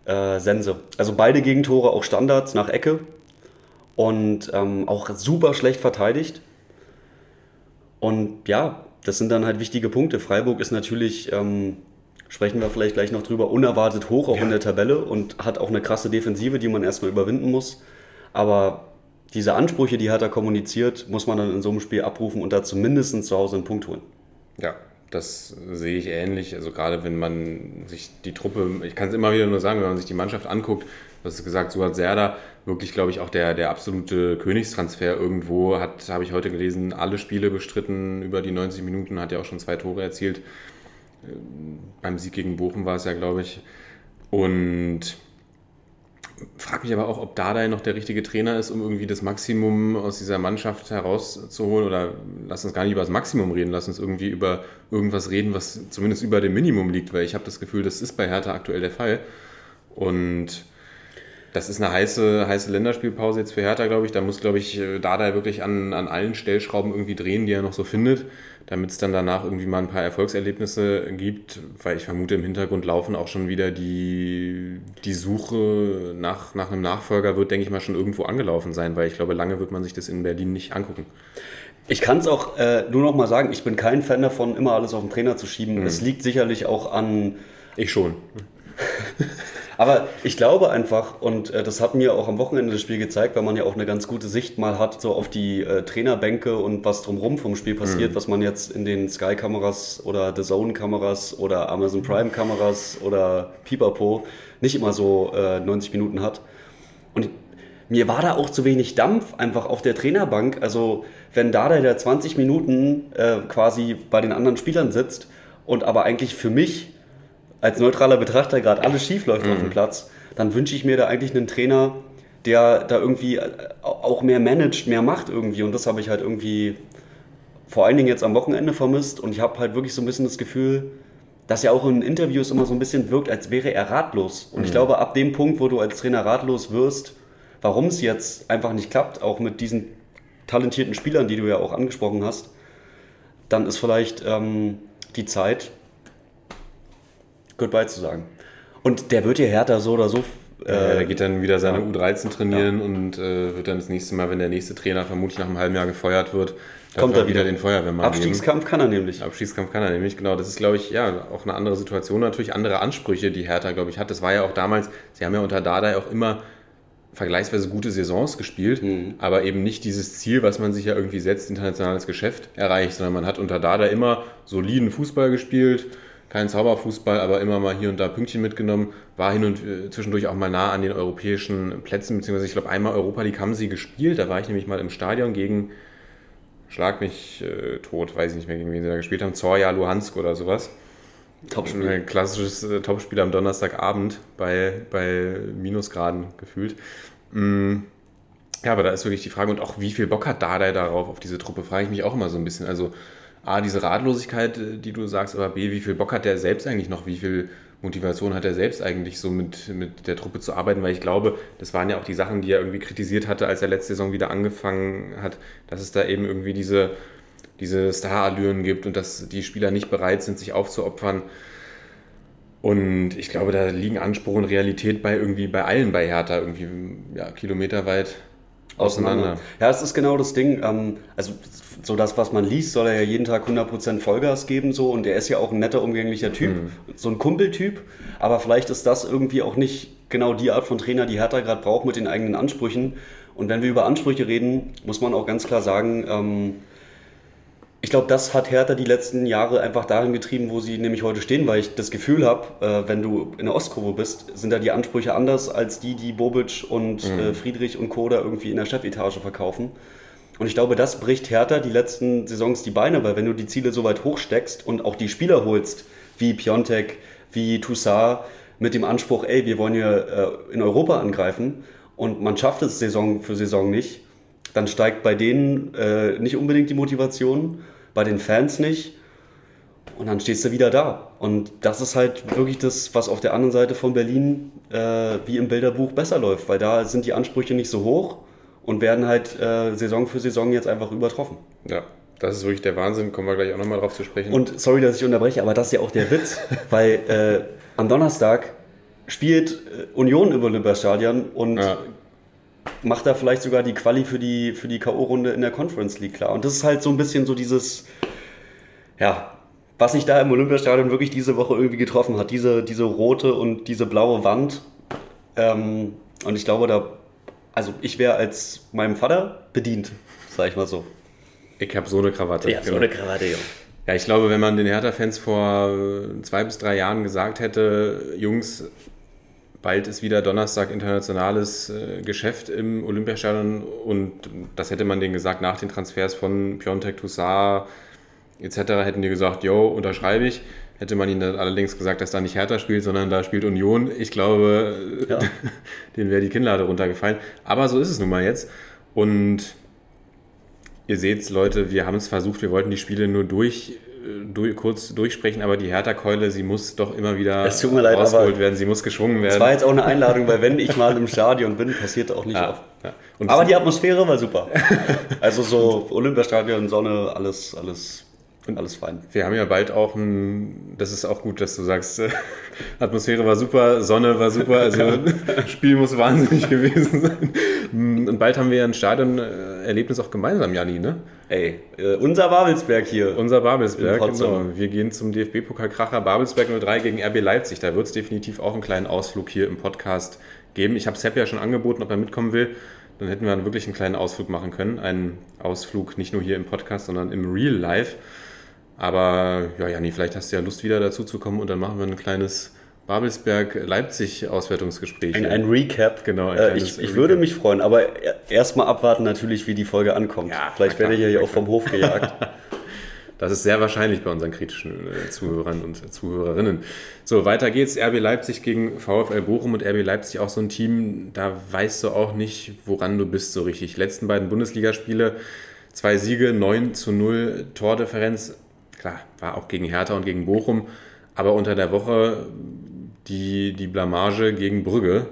äh, Sense. Also beide Gegentore auch Standards nach Ecke und ähm, auch super schlecht verteidigt. Und ja, das sind dann halt wichtige Punkte. Freiburg ist natürlich, ähm, sprechen wir vielleicht gleich noch drüber, unerwartet hoch auch ja. in der Tabelle und hat auch eine krasse Defensive, die man erstmal überwinden muss. Aber diese Ansprüche, die hat er kommuniziert, muss man dann in so einem Spiel abrufen und da zumindest zu Hause einen Punkt holen. Ja, das sehe ich ähnlich. Also gerade wenn man sich die Truppe, ich kann es immer wieder nur sagen, wenn man sich die Mannschaft anguckt, du hast gesagt, Suat Serda, wirklich, glaube ich, auch der, der absolute Königstransfer irgendwo, hat, habe ich heute gelesen, alle Spiele bestritten über die 90 Minuten, hat ja auch schon zwei Tore erzielt. Ähm, beim Sieg gegen Bochum war es ja, glaube ich. Und frage mich aber auch, ob Dardai noch der richtige Trainer ist, um irgendwie das Maximum aus dieser Mannschaft herauszuholen. Oder lass uns gar nicht über das Maximum reden, lass uns irgendwie über irgendwas reden, was zumindest über dem Minimum liegt, weil ich habe das Gefühl, das ist bei Hertha aktuell der Fall. Und das ist eine heiße, heiße Länderspielpause jetzt für Hertha, glaube ich. Da muss, glaube ich, Dada wirklich an, an allen Stellschrauben irgendwie drehen, die er noch so findet, damit es dann danach irgendwie mal ein paar Erfolgserlebnisse gibt. Weil ich vermute, im Hintergrund laufen auch schon wieder die, die Suche nach, nach einem Nachfolger wird, denke ich mal, schon irgendwo angelaufen sein, weil ich glaube, lange wird man sich das in Berlin nicht angucken. Ich kann es auch äh, nur noch mal sagen, ich bin kein Fan davon, immer alles auf den Trainer zu schieben. Mhm. Es liegt sicherlich auch an. Ich schon. Aber ich glaube einfach, und äh, das hat mir auch am Wochenende das Spiel gezeigt, weil man ja auch eine ganz gute Sicht mal hat, so auf die äh, Trainerbänke und was drumherum vom Spiel passiert, mhm. was man jetzt in den Sky-Kameras oder The Zone-Kameras oder Amazon Prime-Kameras oder Pipapo nicht immer so äh, 90 Minuten hat. Und mir war da auch zu wenig Dampf einfach auf der Trainerbank. Also wenn da der 20 Minuten äh, quasi bei den anderen Spielern sitzt und aber eigentlich für mich als neutraler Betrachter gerade alles schief läuft mhm. auf dem mhm. Platz, dann wünsche ich mir da eigentlich einen Trainer, der da irgendwie äh, auch mehr managt, mehr macht irgendwie. Und das habe ich halt irgendwie vor allen Dingen jetzt am Wochenende vermisst. Und ich habe halt wirklich so ein bisschen das Gefühl, dass er auch in Interviews immer so ein bisschen wirkt, als wäre er ratlos. Und mhm. ich glaube, ab dem Punkt, wo du als Trainer ratlos wirst, warum es jetzt einfach nicht klappt, auch mit diesen talentierten Spielern, die du ja auch angesprochen hast, dann ist vielleicht ähm, die Zeit, Goodbye zu sagen. Und der wird hier härter so oder so. Äh, ja, der geht dann wieder seine ja. U13 trainieren ja. und äh, wird dann das nächste Mal, wenn der nächste Trainer vermutlich nach einem halben Jahr gefeuert wird, kommt er wieder den Feuerwehrmann. Abstiegskampf geben. kann er nämlich. Abstiegskampf kann er nämlich, genau. Das ist, glaube ich, ja, auch eine andere Situation, natürlich andere Ansprüche, die Hertha, glaube ich, hat. Das war ja auch damals, sie haben ja unter Dada auch immer vergleichsweise gute Saisons gespielt, mhm. aber eben nicht dieses Ziel, was man sich ja irgendwie setzt, internationales Geschäft erreicht, sondern man hat unter Dada immer soliden Fußball gespielt, kein Zauberfußball, aber immer mal hier und da Pünktchen mitgenommen, war hin und äh, zwischendurch auch mal nah an den europäischen Plätzen, beziehungsweise ich glaube einmal Europa League haben sie gespielt, da war ich nämlich mal im Stadion gegen, schlag mich äh, tot, weiß ich nicht mehr, gegen wen sie da gespielt haben, Zorja Luhansk oder sowas. Topspiel. Ein klassisches äh, Topspiel am Donnerstagabend bei, bei Minusgraden gefühlt. Mm. Ja, aber da ist wirklich die Frage, und auch wie viel Bock hat Dardai darauf, auf diese Truppe, frage ich mich auch immer so ein bisschen. Also A, diese Ratlosigkeit, äh, die du sagst, aber B, wie viel Bock hat der selbst eigentlich noch, wie viel Motivation hat er selbst eigentlich so mit, mit der Truppe zu arbeiten, weil ich glaube, das waren ja auch die Sachen, die er irgendwie kritisiert hatte, als er letzte Saison wieder angefangen hat, dass es da eben irgendwie diese, diese Star-Allüren gibt und dass die Spieler nicht bereit sind, sich aufzuopfern. Und ich glaube, da liegen Anspruch und Realität bei irgendwie bei allen bei Hertha irgendwie ja, kilometerweit auseinander. Ja, es ist genau das Ding. Ähm, also so das, was man liest, soll er ja jeden Tag 100% Vollgas geben so und er ist ja auch ein netter, umgänglicher Typ, mhm. so ein Kumpeltyp. Aber vielleicht ist das irgendwie auch nicht genau die Art von Trainer, die Hertha gerade braucht mit den eigenen Ansprüchen. Und wenn wir über Ansprüche reden, muss man auch ganz klar sagen, ähm, ich glaube, das hat Hertha die letzten Jahre einfach dahin getrieben, wo sie nämlich heute stehen, weil ich das Gefühl habe, äh, wenn du in der Ostkurve bist, sind da die Ansprüche anders als die, die Bobic und mhm. äh, Friedrich und Koda irgendwie in der Chefetage verkaufen. Und ich glaube, das bricht Hertha die letzten Saisons die Beine, weil wenn du die Ziele so weit hochsteckst und auch die Spieler holst, wie Piontek, wie Toussaint, mit dem Anspruch, ey, wir wollen hier äh, in Europa angreifen und man schafft es Saison für Saison nicht, dann steigt bei denen äh, nicht unbedingt die Motivation, bei den Fans nicht. Und dann stehst du wieder da. Und das ist halt wirklich das, was auf der anderen Seite von Berlin äh, wie im Bilderbuch besser läuft, weil da sind die Ansprüche nicht so hoch und werden halt äh, Saison für Saison jetzt einfach übertroffen. Ja, das ist wirklich der Wahnsinn, kommen wir gleich auch nochmal drauf zu sprechen. Und sorry, dass ich unterbreche, aber das ist ja auch der Witz, weil äh, am Donnerstag spielt Union über Olympiastadion und ja macht da vielleicht sogar die Quali für die, für die K.O.-Runde in der Conference League klar. Und das ist halt so ein bisschen so dieses, ja, was sich da im Olympiastadion wirklich diese Woche irgendwie getroffen hat. Diese, diese rote und diese blaue Wand. Ähm, und ich glaube, da, also ich wäre als meinem Vater bedient, sag ich mal so. Ich habe so eine Krawatte. Ja, so eine Krawatte, ja. Ja, ich glaube, wenn man den Hertha-Fans vor zwei bis drei Jahren gesagt hätte, Jungs, bald ist wieder Donnerstag internationales äh, Geschäft im Olympiastadion und das hätte man denen gesagt nach den Transfers von Piontek, Toussaint etc. hätten die gesagt, jo, unterschreibe ich. Hätte man ihnen dann allerdings gesagt, dass da nicht Hertha spielt, sondern da spielt Union. Ich glaube, ja. denen wäre die Kinnlade runtergefallen. Aber so ist es nun mal jetzt. Und ihr seht, Leute, wir haben es versucht, wir wollten die Spiele nur durch durch, kurz durchsprechen, aber die Hertha-Keule, sie muss doch immer wieder leid, rausgeholt werden, sie muss geschwungen werden. Das war jetzt auch eine Einladung, weil wenn ich mal im Stadion bin, passiert auch nicht ja, oft. Ja. aber die Atmosphäre war super. Also so Olympiastadion, Sonne, alles, alles und alles fein. Wir haben ja bald auch ein, das ist auch gut, dass du sagst, äh, Atmosphäre war super, Sonne war super, also Spiel muss wahnsinnig gewesen sein. Und bald haben wir ja ein Stadionerlebnis auch gemeinsam, Janni, ne? Ey, äh, unser Babelsberg hier. Unser Babelsberg, genau. Wir gehen zum DFB-Pokal-Kracher Babelsberg 03 gegen RB Leipzig. Da wird es definitiv auch einen kleinen Ausflug hier im Podcast geben. Ich habe Sepp ja schon angeboten, ob er mitkommen will. Dann hätten wir wirklich einen kleinen Ausflug machen können. Einen Ausflug nicht nur hier im Podcast, sondern im Real Life. Aber ja, Janni, vielleicht hast du ja Lust, wieder dazu zu kommen und dann machen wir ein kleines Babelsberg-Leipzig-Auswertungsgespräch. Ein, ein, Recap. Genau. Ein äh, ich, ich Recap. würde mich freuen, aber erstmal abwarten natürlich, wie die Folge ankommt. Ja, vielleicht werde ich ja hier auch vom Hof gejagt. Das ist sehr wahrscheinlich bei unseren kritischen äh, Zuhörern und Zuhörerinnen. So, weiter geht's. RB Leipzig gegen VfL Bochum und RB Leipzig auch so ein Team, da weißt du auch nicht, woran du bist so richtig. Letzten beiden Bundesligaspiele, zwei Siege, 9 zu 0 Tordifferenz klar, war auch gegen Hertha und gegen Bochum, aber unter der Woche die, die Blamage gegen Brügge.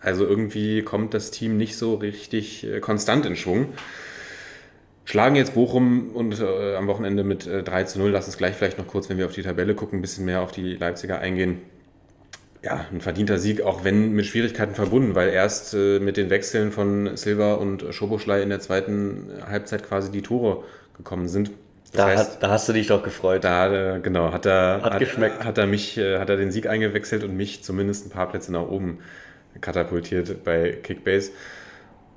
Also irgendwie kommt das Team nicht so richtig äh, konstant in Schwung. Schlagen jetzt Bochum und äh, am Wochenende mit äh, 3 zu 0. Lass uns gleich vielleicht noch kurz, wenn wir auf die Tabelle gucken, ein bisschen mehr auf die Leipziger eingehen. Ja, ein verdienter Sieg, auch wenn mit Schwierigkeiten verbunden, weil erst äh, mit den Wechseln von Silva und Schoboschlei in der zweiten Halbzeit quasi die Tore gekommen sind. Da, heißt, hat, da, hast du dich doch gefreut. Da, genau, hat er, hat, hat, geschmeckt. Hat er, mich, äh, hat er den Sieg eingewechselt und mich zumindest ein paar Plätze nach oben katapultiert bei Kickbase.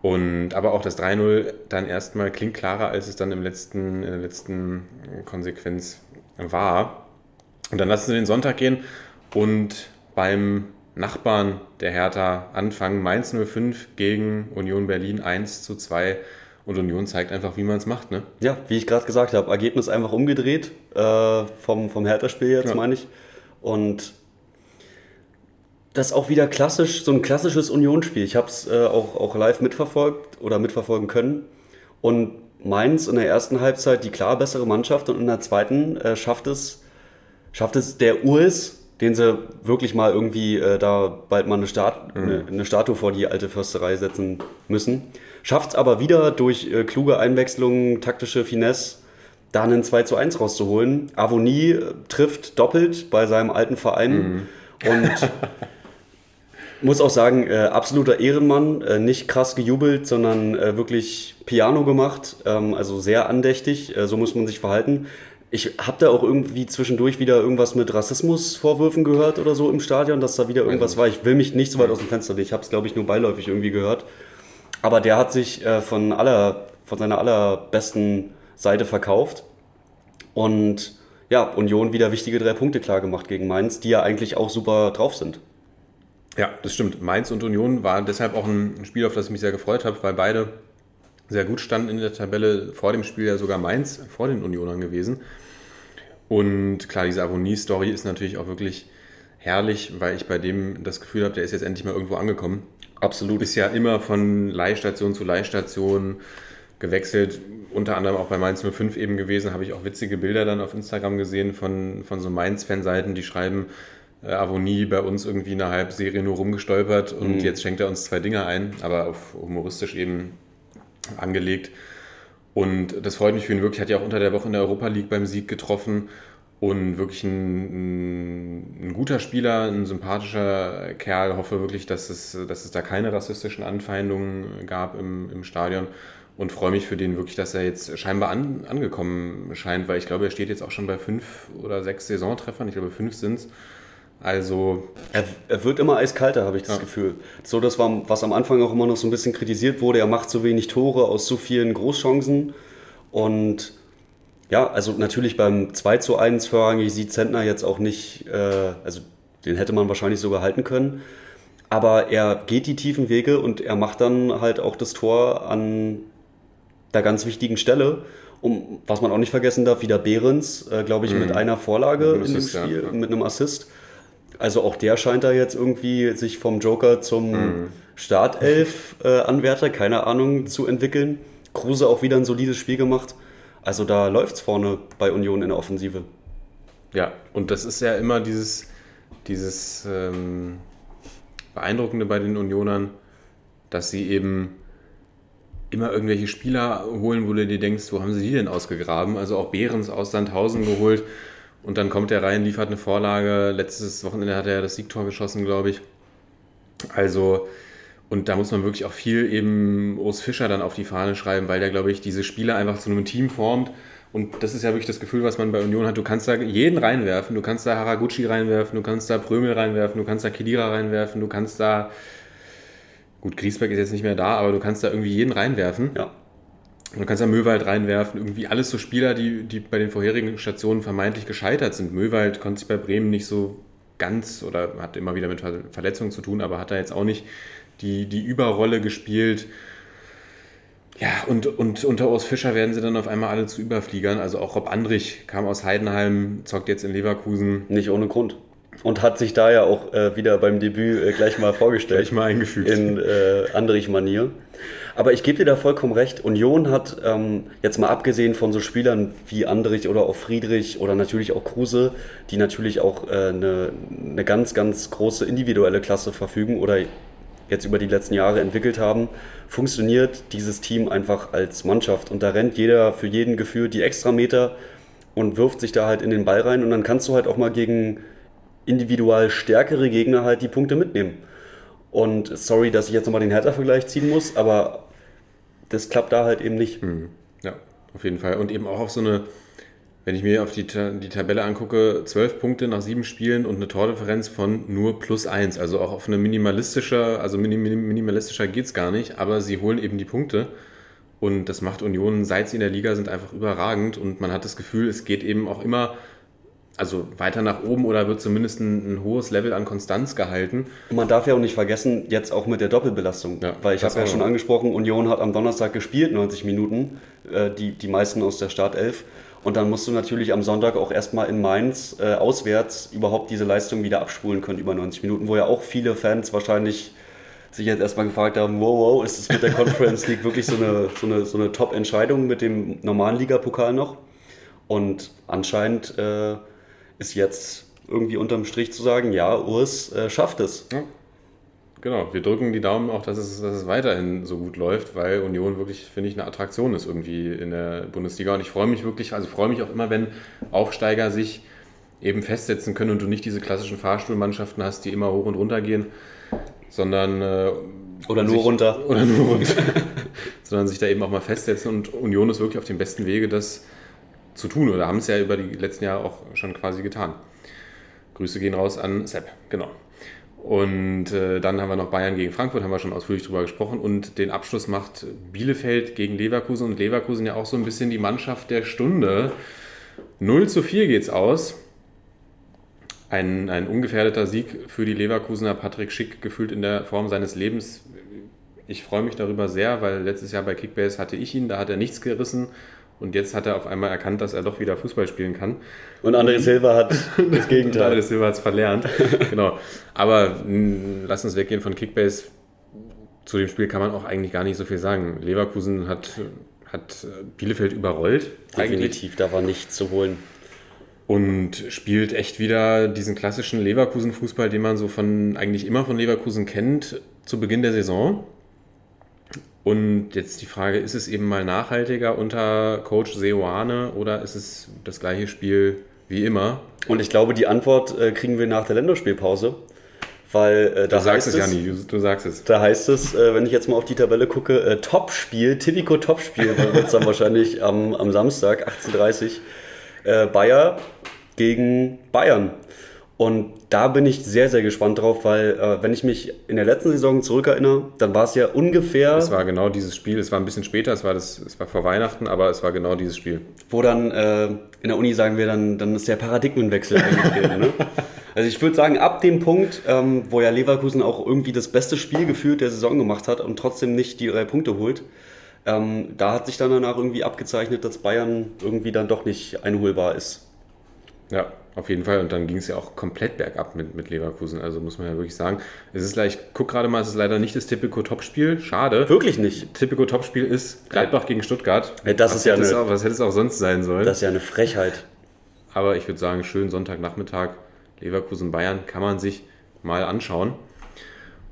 Und aber auch das 3-0 dann erstmal klingt klarer, als es dann im letzten, in der letzten Konsequenz war. Und dann lassen sie den Sonntag gehen und beim Nachbarn der Hertha anfangen. Mainz 05 gegen Union Berlin 1 zu 2 und Union zeigt einfach, wie man es macht, ne? Ja, wie ich gerade gesagt habe, Ergebnis einfach umgedreht äh, vom, vom Hertha-Spiel jetzt, ja. meine ich. Und das ist auch wieder klassisch, so ein klassisches Unionsspiel. Ich habe es äh, auch, auch live mitverfolgt oder mitverfolgen können. Und Mainz in der ersten Halbzeit die klar bessere Mannschaft und in der zweiten äh, schafft es, schafft es der Urs den sie wirklich mal irgendwie äh, da bald mal eine, Stat eine, eine Statue vor die alte Försterei setzen müssen. Schafft es aber wieder durch äh, kluge Einwechslungen, taktische Finesse, da einen 2 zu 1 rauszuholen. Avonie äh, trifft doppelt bei seinem alten Verein und muss auch sagen, äh, absoluter Ehrenmann, äh, nicht krass gejubelt, sondern äh, wirklich Piano gemacht, ähm, also sehr andächtig, äh, so muss man sich verhalten. Ich habe da auch irgendwie zwischendurch wieder irgendwas mit Rassismusvorwürfen gehört oder so im Stadion, dass da wieder irgendwas war. Ich will mich nicht so weit aus dem Fenster legen, ich habe es glaube ich nur beiläufig irgendwie gehört. Aber der hat sich äh, von, aller, von seiner allerbesten Seite verkauft und ja, Union wieder wichtige drei Punkte klar gemacht gegen Mainz, die ja eigentlich auch super drauf sind. Ja, das stimmt. Mainz und Union war deshalb auch ein Spiel, auf das ich mich sehr gefreut habe, weil beide sehr gut standen in der Tabelle. Vor dem Spiel ja sogar Mainz vor den Unionern gewesen. Und klar, diese Avonie-Story ist natürlich auch wirklich herrlich, weil ich bei dem das Gefühl habe, der ist jetzt endlich mal irgendwo angekommen. Absolut. Ist ja immer von Leihstation zu Leihstation gewechselt, unter anderem auch bei Mainz 05 eben gewesen, habe ich auch witzige Bilder dann auf Instagram gesehen von, von so Mainz-Fanseiten, die schreiben, äh, Avonie bei uns irgendwie eine Halbserie nur rumgestolpert und Mhm. jetzt schenkt er uns zwei Dinge ein, aber auf humoristisch eben angelegt. Und das freut mich für ihn wirklich. Hat ja auch unter der Woche in der Europa League beim Sieg getroffen und wirklich ein, ein, guter Spieler, ein sympathischer Kerl. Hoffe wirklich, dass es, dass es da keine rassistischen Anfeindungen gab im, im Stadion und freue mich für den wirklich, dass er jetzt scheinbar an, angekommen scheint, weil ich glaube, er steht jetzt auch schon bei fünf oder sechs Saisontreffern. Ich glaube, fünf sind es. Also Er, er wird immer eiskalter, habe ich das Ja. Gefühl. So, das war, was am Anfang auch immer noch so ein bisschen kritisiert wurde. Er macht so wenig Tore aus so vielen Großchancen. Und ja, also natürlich beim 2 zu 1 vorrangig sieht Zentner jetzt auch nicht, äh, also den hätte man wahrscheinlich sogar halten können. Aber er geht die tiefen Wege und er macht dann halt auch das Tor an der ganz wichtigen Stelle. Um, was man auch nicht vergessen darf, wieder Behrens, äh, glaube ich, mit einer Vorlage Mit einem in dem Spiel, ja. mit einem Assist. Also auch der scheint da jetzt irgendwie sich vom Joker zum Mhm. Startelf-Anwärter, keine Ahnung, zu entwickeln. Kruse auch wieder ein solides Spiel gemacht. Also da läuft's vorne bei Union in der Offensive. Ja, und das ist ja immer dieses, dieses ähm, Beeindruckende bei den Unionern, dass sie eben immer irgendwelche Spieler holen, wo du dir denkst, wo haben sie die denn ausgegraben? Also auch Behrens aus Sandhausen geholt und dann kommt er rein, liefert eine Vorlage. Letztes Wochenende hat er ja das Siegtor geschossen, glaube ich. Also, und da muss man wirklich auch viel eben Urs Fischer dann auf die Fahne schreiben, weil der, glaube ich, diese Spieler einfach zu einem Team formt. Und das ist ja wirklich das Gefühl, was man bei Union hat. Du kannst da jeden reinwerfen, du kannst da Haraguchi reinwerfen, du kannst da Prömel reinwerfen, du kannst da Kedira reinwerfen, du kannst da. Gut, Griesbeck ist jetzt nicht mehr da, aber du kannst da irgendwie jeden reinwerfen. Ja. Und du kannst da Möwald reinwerfen. Irgendwie alles so Spieler, die, die bei den vorherigen Stationen vermeintlich gescheitert sind. Möwald konnte sich bei Bremen nicht so ganz oder hat immer wieder mit Ver- Verletzungen zu tun, aber hat da jetzt auch nicht die, die Überrolle gespielt. Ja, und, und unter Urs Fischer werden sie dann auf einmal alle zu Überfliegern. Also auch Rob Andrich kam aus Heidenheim, zockt jetzt in Leverkusen. Nicht ohne Grund. Und hat sich da ja auch äh, wieder beim Debüt äh, gleich mal vorgestellt. Gleich mal eingefügt. In äh, Andrich-Manier. Aber ich gebe dir da vollkommen recht. Union hat ähm, jetzt mal abgesehen von so Spielern wie Andrich oder auch Friedrich oder natürlich auch Kruse, die natürlich auch äh, eine, eine ganz, ganz große individuelle Klasse verfügen oder jetzt über die letzten Jahre entwickelt haben, funktioniert dieses Team einfach als Mannschaft. Und da rennt jeder für jeden gefühlt die Extrameter und wirft sich da halt in den Ball rein. Und dann kannst du halt auch mal gegen individual stärkere Gegner halt die Punkte mitnehmen. Und sorry, dass ich jetzt nochmal den Hertha-Vergleich ziehen muss, aber das klappt da halt eben nicht. Ja, auf jeden Fall. Und eben auch auf so eine, wenn ich mir auf die, die Tabelle angucke, zwölf Punkte nach sieben Spielen und eine Tordifferenz von nur plus eins. Also auch auf eine minimalistische, also minim, minim- minimalistischer geht es gar nicht, aber sie holen eben die Punkte. Und das macht Union, seit sie in der Liga sind, einfach überragend. Und man hat das Gefühl, es geht eben auch immer also weiter nach oben oder wird zumindest ein, ein hohes Level an Konstanz gehalten. Und man darf ja auch nicht vergessen, jetzt auch mit der Doppelbelastung. Ja, Weil ich habe ja auch schon angesprochen, Union hat am Donnerstag gespielt, 90 Minuten, äh, die, die meisten aus der Startelf. Und dann musst du natürlich am Sonntag auch erstmal in Mainz äh, auswärts überhaupt diese Leistung wieder abspulen können über 90 Minuten, wo ja auch viele Fans wahrscheinlich sich jetzt erstmal gefragt haben, wow, wow, ist es mit der Conference League wirklich so eine, so eine, so eine Top-Entscheidung mit dem normalen Ligapokal noch? Und anscheinend äh, ist jetzt irgendwie unterm Strich zu sagen, ja, Urs äh, schafft es. Genau, wir drücken die Daumen auch, dass es, dass es weiterhin so gut läuft, weil Union wirklich, finde ich, eine Attraktion ist irgendwie in der Bundesliga. Und ich freue mich wirklich, also freue mich auch immer, wenn Aufsteiger sich eben festsetzen können und du nicht diese klassischen Fahrstuhlmannschaften hast, die immer hoch und runter gehen, sondern äh, Oder nur sich- runter. oder nur runter, sondern sich da eben auch mal festsetzen und Union ist wirklich auf dem besten Wege, das zu tun oder haben es ja über die letzten Jahre auch schon quasi getan. Grüße gehen raus an Sepp, genau. Und äh, dann haben wir noch Bayern gegen Frankfurt, haben wir schon ausführlich drüber gesprochen. Und den Abschluss macht Bielefeld gegen Leverkusen. Und Leverkusen ja auch so ein bisschen die Mannschaft der Stunde. 0 zu 4 geht's aus. Ein, ein ungefährdeter Sieg für die Leverkusener. Patrick Schick gefühlt in der Form seines Lebens. Ich freue mich darüber sehr, weil letztes Jahr bei Kickbase hatte ich ihn, da hat er nichts gerissen. Und jetzt hat er auf einmal erkannt, dass er doch wieder Fußball spielen kann. Und André Silva hat das Gegenteil. David Silva hat es verlernt. genau. Aber mh, lass uns weggehen von Kickbase. Zu dem Spiel kann man auch eigentlich gar nicht so viel sagen. Leverkusen hat, hat Bielefeld überrollt. Eigentlich. Definitiv, da war nichts zu holen. Und spielt echt wieder diesen klassischen Leverkusen-Fußball, den man so von eigentlich immer von Leverkusen kennt, zu Beginn der Saison. Und jetzt die Frage, ist es eben mal nachhaltiger unter Coach Seoane oder ist es das gleiche Spiel wie immer? Und ich glaube, die Antwort äh, kriegen wir nach der Länderspielpause. Weil äh, da Du sagst heißt es, Janni, du, du sagst es. Da heißt es, äh, wenn ich jetzt mal auf die Tabelle gucke, äh, Topspiel, Tipico Topspiel, wird es dann wahrscheinlich am, am Samstag, 18.30 äh, Bayer gegen Bayern. Und da bin ich sehr, sehr gespannt drauf, weil äh, wenn ich mich in der letzten Saison zurückerinnere, dann war es ja ungefähr, Es war genau dieses Spiel, es war ein bisschen später, es war, das, es war vor Weihnachten, aber es war genau dieses Spiel. wo dann äh, in der Uni sagen wir, dann, dann ist der Paradigmenwechsel eingetreten. ne? Also ich würde sagen, ab dem Punkt, ähm, wo ja Leverkusen auch irgendwie das beste Spiel gefühlt der Saison gemacht hat und trotzdem nicht die drei Punkte holt, ähm, da hat sich dann danach irgendwie abgezeichnet, dass Bayern irgendwie dann doch nicht einholbar ist. Ja, auf jeden Fall. Und dann ging es ja auch komplett bergab mit, mit Leverkusen. Also muss man ja wirklich sagen, es ist gleich, guck gerade mal, es ist leider nicht das Typico Topspiel. Schade. Wirklich nicht. Typico Topspiel ist Gladbach gegen Stuttgart. Ja, das was ist ja hätte es eine- auch, Was hätte es auch sonst sein sollen? Das ist ja eine Frechheit. Aber ich würde sagen, schönen Sonntagnachmittag, Leverkusen-Bayern, kann man sich mal anschauen.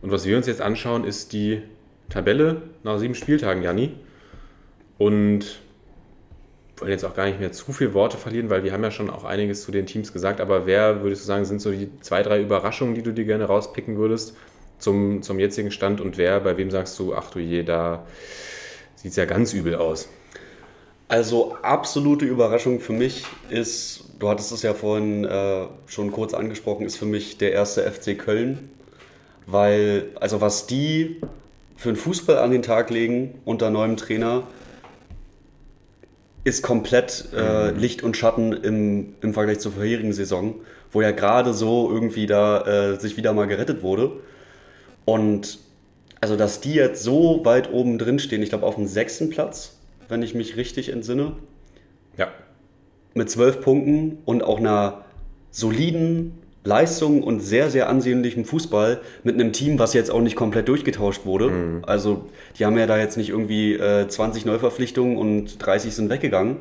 Und was wir uns jetzt anschauen, ist die Tabelle nach sieben Spieltagen, Janni. Und wollen jetzt auch gar nicht mehr zu viele Worte verlieren, weil wir haben ja schon auch einiges zu den Teams gesagt. Aber wer, würdest du sagen, sind so die zwei, drei Überraschungen, die du dir gerne rauspicken würdest zum, zum jetzigen Stand? Und wer, bei wem sagst du, ach du je, da sieht es ja ganz übel aus? Also absolute Überraschung für mich ist, du hattest es ja vorhin äh, schon kurz angesprochen, ist für mich der erste FC Köln. Weil, also was die für einen Fußball an den Tag legen unter neuem Trainer, ist komplett äh, Licht und Schatten im, im Vergleich zur vorherigen Saison, wo ja gerade so irgendwie da äh, sich wieder mal gerettet wurde. Und also, dass die jetzt so weit oben drin stehen, ich glaube auf dem sechsten Platz, wenn ich mich richtig entsinne, Ja, mit zwölf Punkten und auch einer soliden Leistung und sehr, sehr ansehnlichem Fußball mit einem Team, was jetzt auch nicht komplett durchgetauscht wurde. Also, die haben ja da jetzt nicht irgendwie äh, 20 Neuverpflichtungen und 30 sind weggegangen.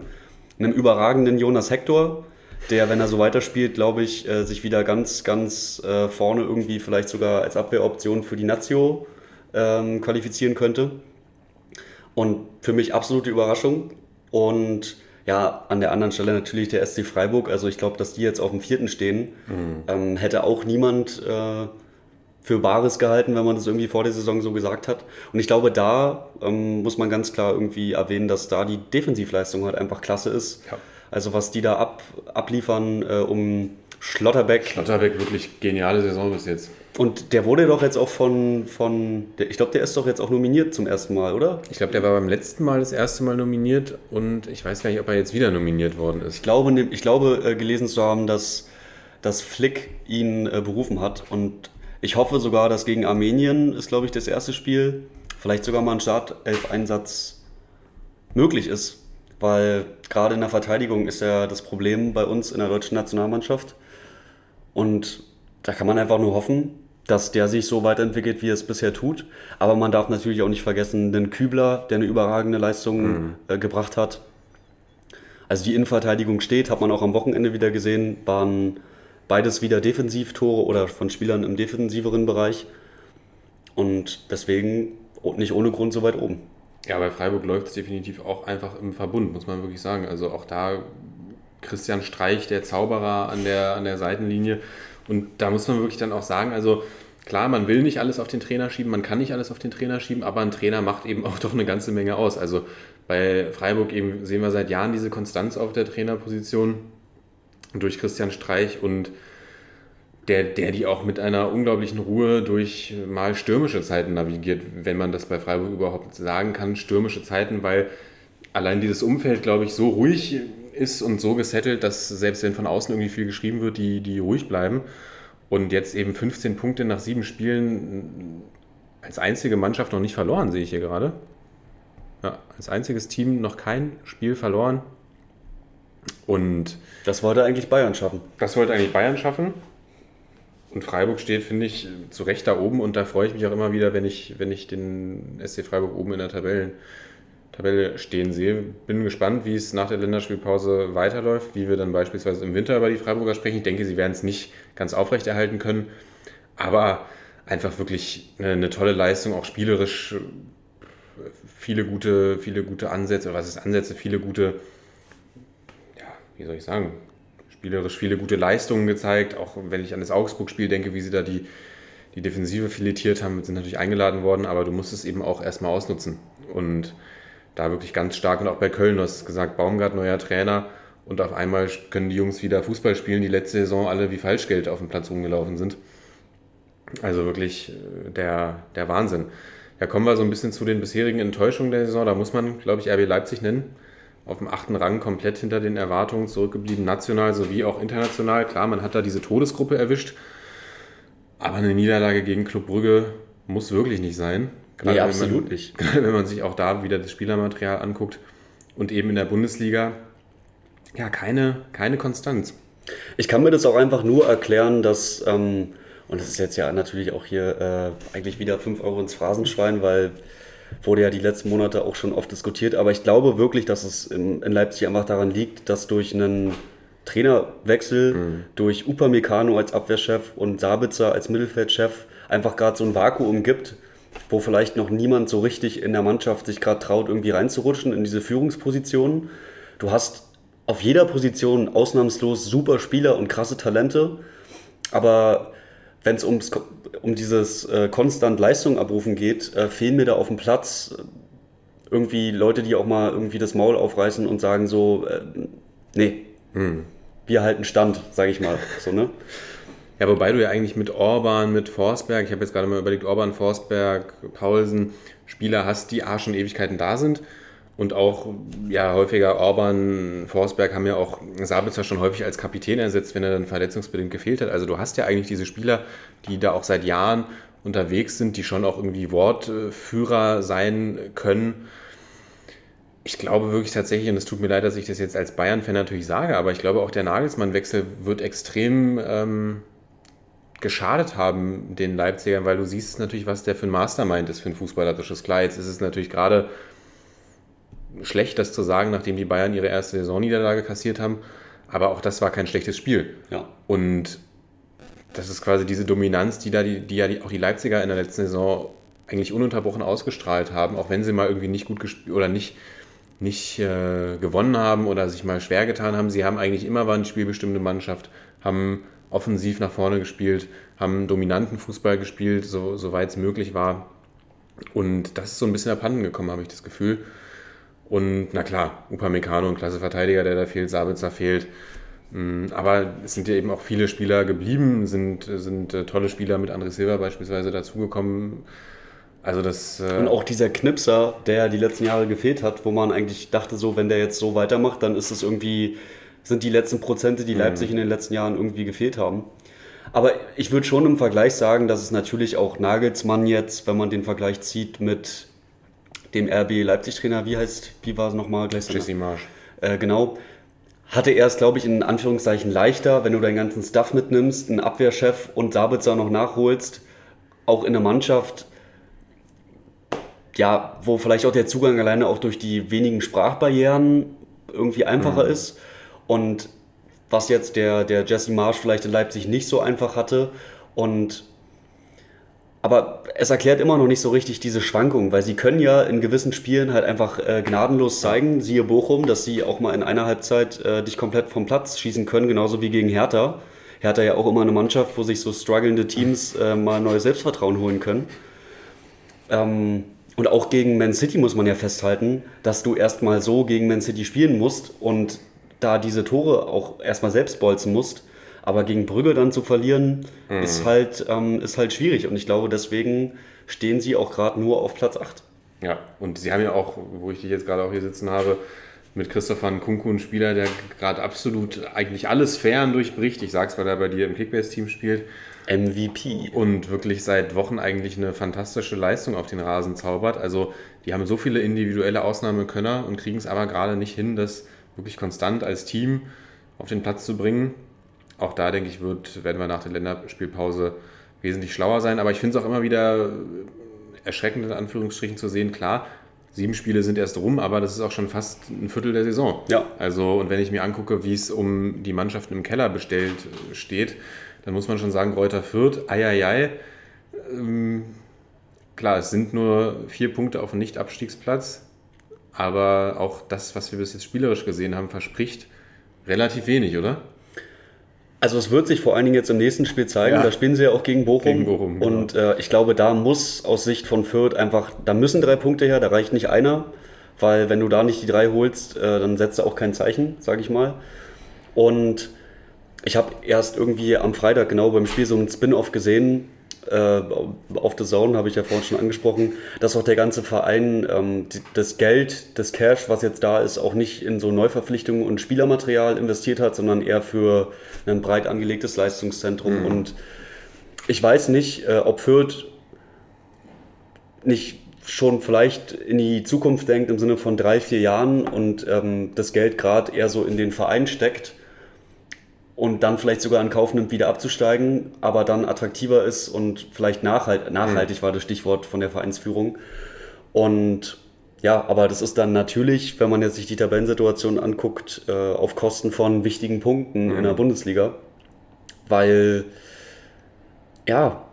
Einem überragenden Jonas Hector, der, wenn er so weiterspielt, glaube ich, äh, sich wieder ganz, ganz äh, vorne irgendwie vielleicht sogar als Abwehroption für die Nazio ähm, qualifizieren könnte. Und für mich absolute Überraschung. Und ja, an der anderen Stelle natürlich der SC Freiburg. Also ich glaube, dass die jetzt auf dem vierten stehen, ähm, hätte auch niemand äh, für Bares gehalten, wenn man das irgendwie vor der Saison so gesagt hat. Und ich glaube, da ähm, muss man ganz klar irgendwie erwähnen, dass da die Defensivleistung halt einfach klasse ist. Ja. Also was die da ab, abliefern äh, um Schlotterbeck. Schlotterbeck wirklich geniale Saison bis jetzt. Und der wurde doch jetzt auch von, von ich glaube, der ist doch jetzt auch nominiert zum ersten Mal, oder? Ich glaube, der war beim letzten Mal das erste Mal nominiert und ich weiß gar nicht, ob er jetzt wieder nominiert worden Ich ist. glaube, ne- ich glaube äh, gelesen zu haben, dass, dass Flick ihn äh, berufen hat. Und ich hoffe sogar, dass gegen Armenien ist, glaube ich, das erste Spiel, vielleicht sogar mal ein Startelf-Einsatz möglich ist. Weil gerade in der Verteidigung ist ja das Problem bei uns in der deutschen Nationalmannschaft. Und da kann man einfach nur hoffen, dass der sich so weiterentwickelt, wie er es bisher tut. Aber man darf natürlich auch nicht vergessen, den Kübler, der eine überragende Leistung äh, gebracht hat. Also die Innenverteidigung steht, hat man auch am Wochenende wieder gesehen, war ein Beides wieder Defensivtore oder von Spielern im defensiveren Bereich. Und deswegen nicht ohne Grund so weit oben. Ja, bei Freiburg läuft es definitiv auch einfach im Verbund, muss man wirklich sagen. Also auch da Christian Streich, der Zauberer an der, an der Seitenlinie. Und da muss man wirklich dann auch sagen, also klar, man will nicht alles auf den Trainer schieben, man kann nicht alles auf den Trainer schieben, aber ein Trainer macht eben auch doch eine ganze Menge aus. Also bei Freiburg eben sehen wir seit Jahren diese Konstanz auf der Trainerposition durch Christian Streich und der, der die auch mit einer unglaublichen Ruhe durch mal stürmische Zeiten navigiert, wenn man das bei Freiburg überhaupt sagen kann, stürmische Zeiten, weil allein dieses Umfeld, glaube ich, so ruhig ist und so gesettelt, dass selbst wenn von außen irgendwie viel geschrieben wird, die, die ruhig bleiben. Und jetzt eben 15 Punkte nach sieben Spielen als einzige Mannschaft noch nicht verloren, sehe ich hier gerade. Ja, als einziges Team noch kein Spiel verloren. Und das wollte eigentlich Bayern schaffen. Das wollte eigentlich Bayern schaffen. Und Freiburg steht, finde ich, zu Recht da oben und da freue ich mich auch immer wieder, wenn ich, wenn ich den SC Freiburg oben in der Tabellen, Tabelle stehen sehe. Bin gespannt, wie es nach der Länderspielpause weiterläuft, wie wir dann beispielsweise im Winter über die Freiburger sprechen. Ich denke, sie werden es nicht ganz aufrechterhalten können, aber einfach wirklich eine, tolle Leistung, auch spielerisch viele gute, viele gute Ansätze, oder was ist Ansätze, viele gute, ja, wie soll ich sagen, spielerisch viele gute Leistungen gezeigt. Auch wenn ich an das Augsburg-Spiel denke, wie sie da die, die Defensive filetiert haben, sind natürlich eingeladen worden, aber du musst es eben auch erstmal ausnutzen. Und da wirklich ganz stark und auch bei Köln, du hast gesagt, Baumgart, neuer Trainer. Und auf einmal können die Jungs wieder Fußball spielen, die letzte Saison alle wie Falschgeld auf dem Platz rumgelaufen sind. Also wirklich äh, der, der Wahnsinn. Ja, kommen wir so ein bisschen zu den bisherigen Enttäuschungen der Saison. Da muss man, glaube ich, RB Leipzig nennen auf dem achten Rang komplett hinter den Erwartungen zurückgeblieben, national sowie auch international. Klar, man hat da diese Todesgruppe erwischt, aber eine Niederlage gegen Club Brügge muss wirklich nicht sein. Gerade nee, absolut man, nicht. Gerade wenn man sich auch da wieder das Spielermaterial anguckt und eben in der Bundesliga, ja, keine, keine Konstanz. Ich kann mir das auch einfach nur erklären, dass, ähm, und das ist jetzt ja natürlich auch hier äh, eigentlich wieder 5 Euro ins Phrasenschwein, weil wurde ja die letzten Monate auch schon oft diskutiert. Aber ich glaube wirklich, dass es in, in Leipzig einfach daran liegt, dass durch einen Trainerwechsel, mhm. durch Upamecano als Abwehrchef und Sabitzer als Mittelfeldchef einfach gerade so ein Vakuum gibt, wo vielleicht noch niemand so richtig in der Mannschaft sich gerade traut, irgendwie reinzurutschen in diese Führungspositionen. Du hast auf jeder Position ausnahmslos super Spieler und krasse Talente, aber wenn es um dieses äh, konstant Leistung abrufen geht, äh, fehlen mir da auf dem Platz äh, irgendwie Leute, die auch mal irgendwie das Maul aufreißen und sagen so, äh, nee, hm. wir halten Stand, sage ich mal. So, ne? Ja, wobei du ja eigentlich mit Orban, mit Forsberg, ich habe jetzt gerade mal überlegt, Orban, Forsberg, Paulsen, Spieler hast, die A schon Ewigkeiten da sind und auch ja, häufiger Orban, Forsberg haben ja auch Sabitzer schon häufig als Kapitän ersetzt, wenn er dann verletzungsbedingt gefehlt hat. Also du hast ja eigentlich diese Spieler, die da auch seit Jahren unterwegs sind, die schon auch irgendwie Wortführer sein können. Ich glaube wirklich tatsächlich, und es tut mir leid, dass ich das jetzt als Bayern-Fan natürlich sage, aber ich glaube auch der Nagelsmann-Wechsel wird extrem ähm, geschadet haben den Leipzigern, weil du siehst natürlich, was der für ein Mastermind ist für ein fußballerisches Klar, jetzt ist es natürlich gerade schlecht, das zu sagen, nachdem die Bayern ihre erste Saisonniederlage kassiert haben. Aber auch das war kein schlechtes Spiel. Ja. Und das ist quasi diese Dominanz, die da die, die ja die, auch die Leipziger in der letzten Saison eigentlich ununterbrochen ausgestrahlt haben, auch wenn sie mal irgendwie nicht gut gespielt oder nicht, nicht äh, gewonnen haben oder sich mal schwer getan haben. Sie haben eigentlich immer waren eine spielbestimmte Mannschaft, haben offensiv nach vorne gespielt, haben dominanten Fußball gespielt, so, soweit es möglich war. Und das ist so ein bisschen abhanden gekommen, habe ich das Gefühl. Und na klar, Upamecano, ein klasse Verteidiger, der da fehlt, Sabitzer fehlt. Mm, aber es sind ja eben auch viele Spieler geblieben, sind, sind äh, tolle Spieler mit André Silva beispielsweise dazugekommen. Also das, äh und auch dieser Knipser, der die letzten Jahre gefehlt hat, wo man eigentlich dachte, so wenn der jetzt so weitermacht, dann ist es irgendwie, sind die letzten Prozente, die mhm. Leipzig in den letzten Jahren irgendwie gefehlt haben. Aber ich würde schon im Vergleich sagen, dass es natürlich auch Nagelsmann jetzt, wenn man den Vergleich zieht mit dem RB Leipzig-Trainer, wie heißt, wie war es nochmal? Jesse Marsch. Äh, genau. Hatte er es, glaube ich, in Anführungszeichen leichter, wenn du deinen ganzen Stuff mitnimmst, einen Abwehrchef und Sabitzer noch nachholst, auch in der Mannschaft, ja, wo vielleicht auch der Zugang alleine auch durch die wenigen Sprachbarrieren irgendwie einfacher mhm. ist. Und was jetzt der, der Jesse Marsch vielleicht in Leipzig nicht so einfach hatte. Und aber es erklärt immer noch nicht so richtig diese Schwankungen, weil sie können ja in gewissen Spielen halt einfach äh, gnadenlos zeigen, siehe Bochum, dass sie auch mal in einer Halbzeit äh, dich komplett vom Platz schießen können, genauso wie gegen Hertha. Hertha ja auch immer eine Mannschaft, wo sich so strugglende Teams äh, mal neues Selbstvertrauen holen können. Ähm, und auch gegen Man City muss man ja festhalten, dass du erstmal so gegen Man City spielen musst und da diese Tore auch erstmal selbst bolzen musst. Aber gegen Brügge dann zu verlieren, mhm. ist, halt, ähm, ist halt schwierig. Und ich glaube, deswegen stehen sie auch gerade nur auf Platz 8. Ja, und sie haben ja auch, wo ich dich jetzt gerade auch hier sitzen habe, mit Christopher Nkunku einen Spieler, der gerade absolut eigentlich alles Fern durchbricht. Ich sag's, weil er bei dir im Kickbase-Team spielt. MVP. Und wirklich seit Wochen eigentlich eine fantastische Leistung auf den Rasen zaubert. Also die haben so viele individuelle Ausnahmekönner und kriegen es aber gerade nicht hin, das wirklich konstant als Team auf den Platz zu bringen auch da, denke ich, wird, werden wir nach der Länderspielpause wesentlich schlauer sein. Aber ich finde es auch immer wieder erschreckend, in Anführungsstrichen zu sehen, klar, sieben Spiele sind erst rum, aber das ist auch schon fast ein Viertel der Saison. Ja. Also, und wenn ich mir angucke, wie es um die Mannschaften im Keller bestellt steht, dann muss man schon sagen, Reuter Fürth, eieiei. Ähm, klar, es sind nur vier Punkte auf dem Nicht-Abstiegsplatz, aber auch das, was wir bis jetzt spielerisch gesehen haben, verspricht relativ wenig, oder? Also es wird sich vor allen Dingen jetzt im nächsten Spiel zeigen. Ja. Da spielen sie ja auch gegen Bochum. Gegen Bochum genau. Und äh, ich glaube, da muss aus Sicht von Fürth einfach, da müssen drei Punkte her, da reicht nicht einer. Weil wenn du da nicht die drei holst, äh, dann setzt du auch kein Zeichen, sage ich mal. Und ich habe erst irgendwie am Freitag genau beim Spiel so einen Spin-off gesehen, äh, auf The Zone, habe ich ja vorhin schon angesprochen, dass auch der ganze Verein ähm, das Geld, das Cash, was jetzt da ist, auch nicht in so Neuverpflichtungen und Spielermaterial investiert hat, sondern eher für ein breit angelegtes Leistungszentrum. Mhm. Und ich weiß nicht, äh, ob Fürth nicht schon vielleicht in die Zukunft denkt im Sinne von drei, vier Jahren und ähm, das Geld gerade eher so in den Verein steckt und dann vielleicht sogar in Kauf nimmt, wieder abzusteigen, aber dann attraktiver ist und vielleicht nachhalt, nachhaltig mhm. war das Stichwort von der Vereinsführung. Und ja, aber das ist dann natürlich, wenn man jetzt sich die Tabellensituation anguckt, äh, auf Kosten von wichtigen Punkten mhm. in der Bundesliga. Weil, ja,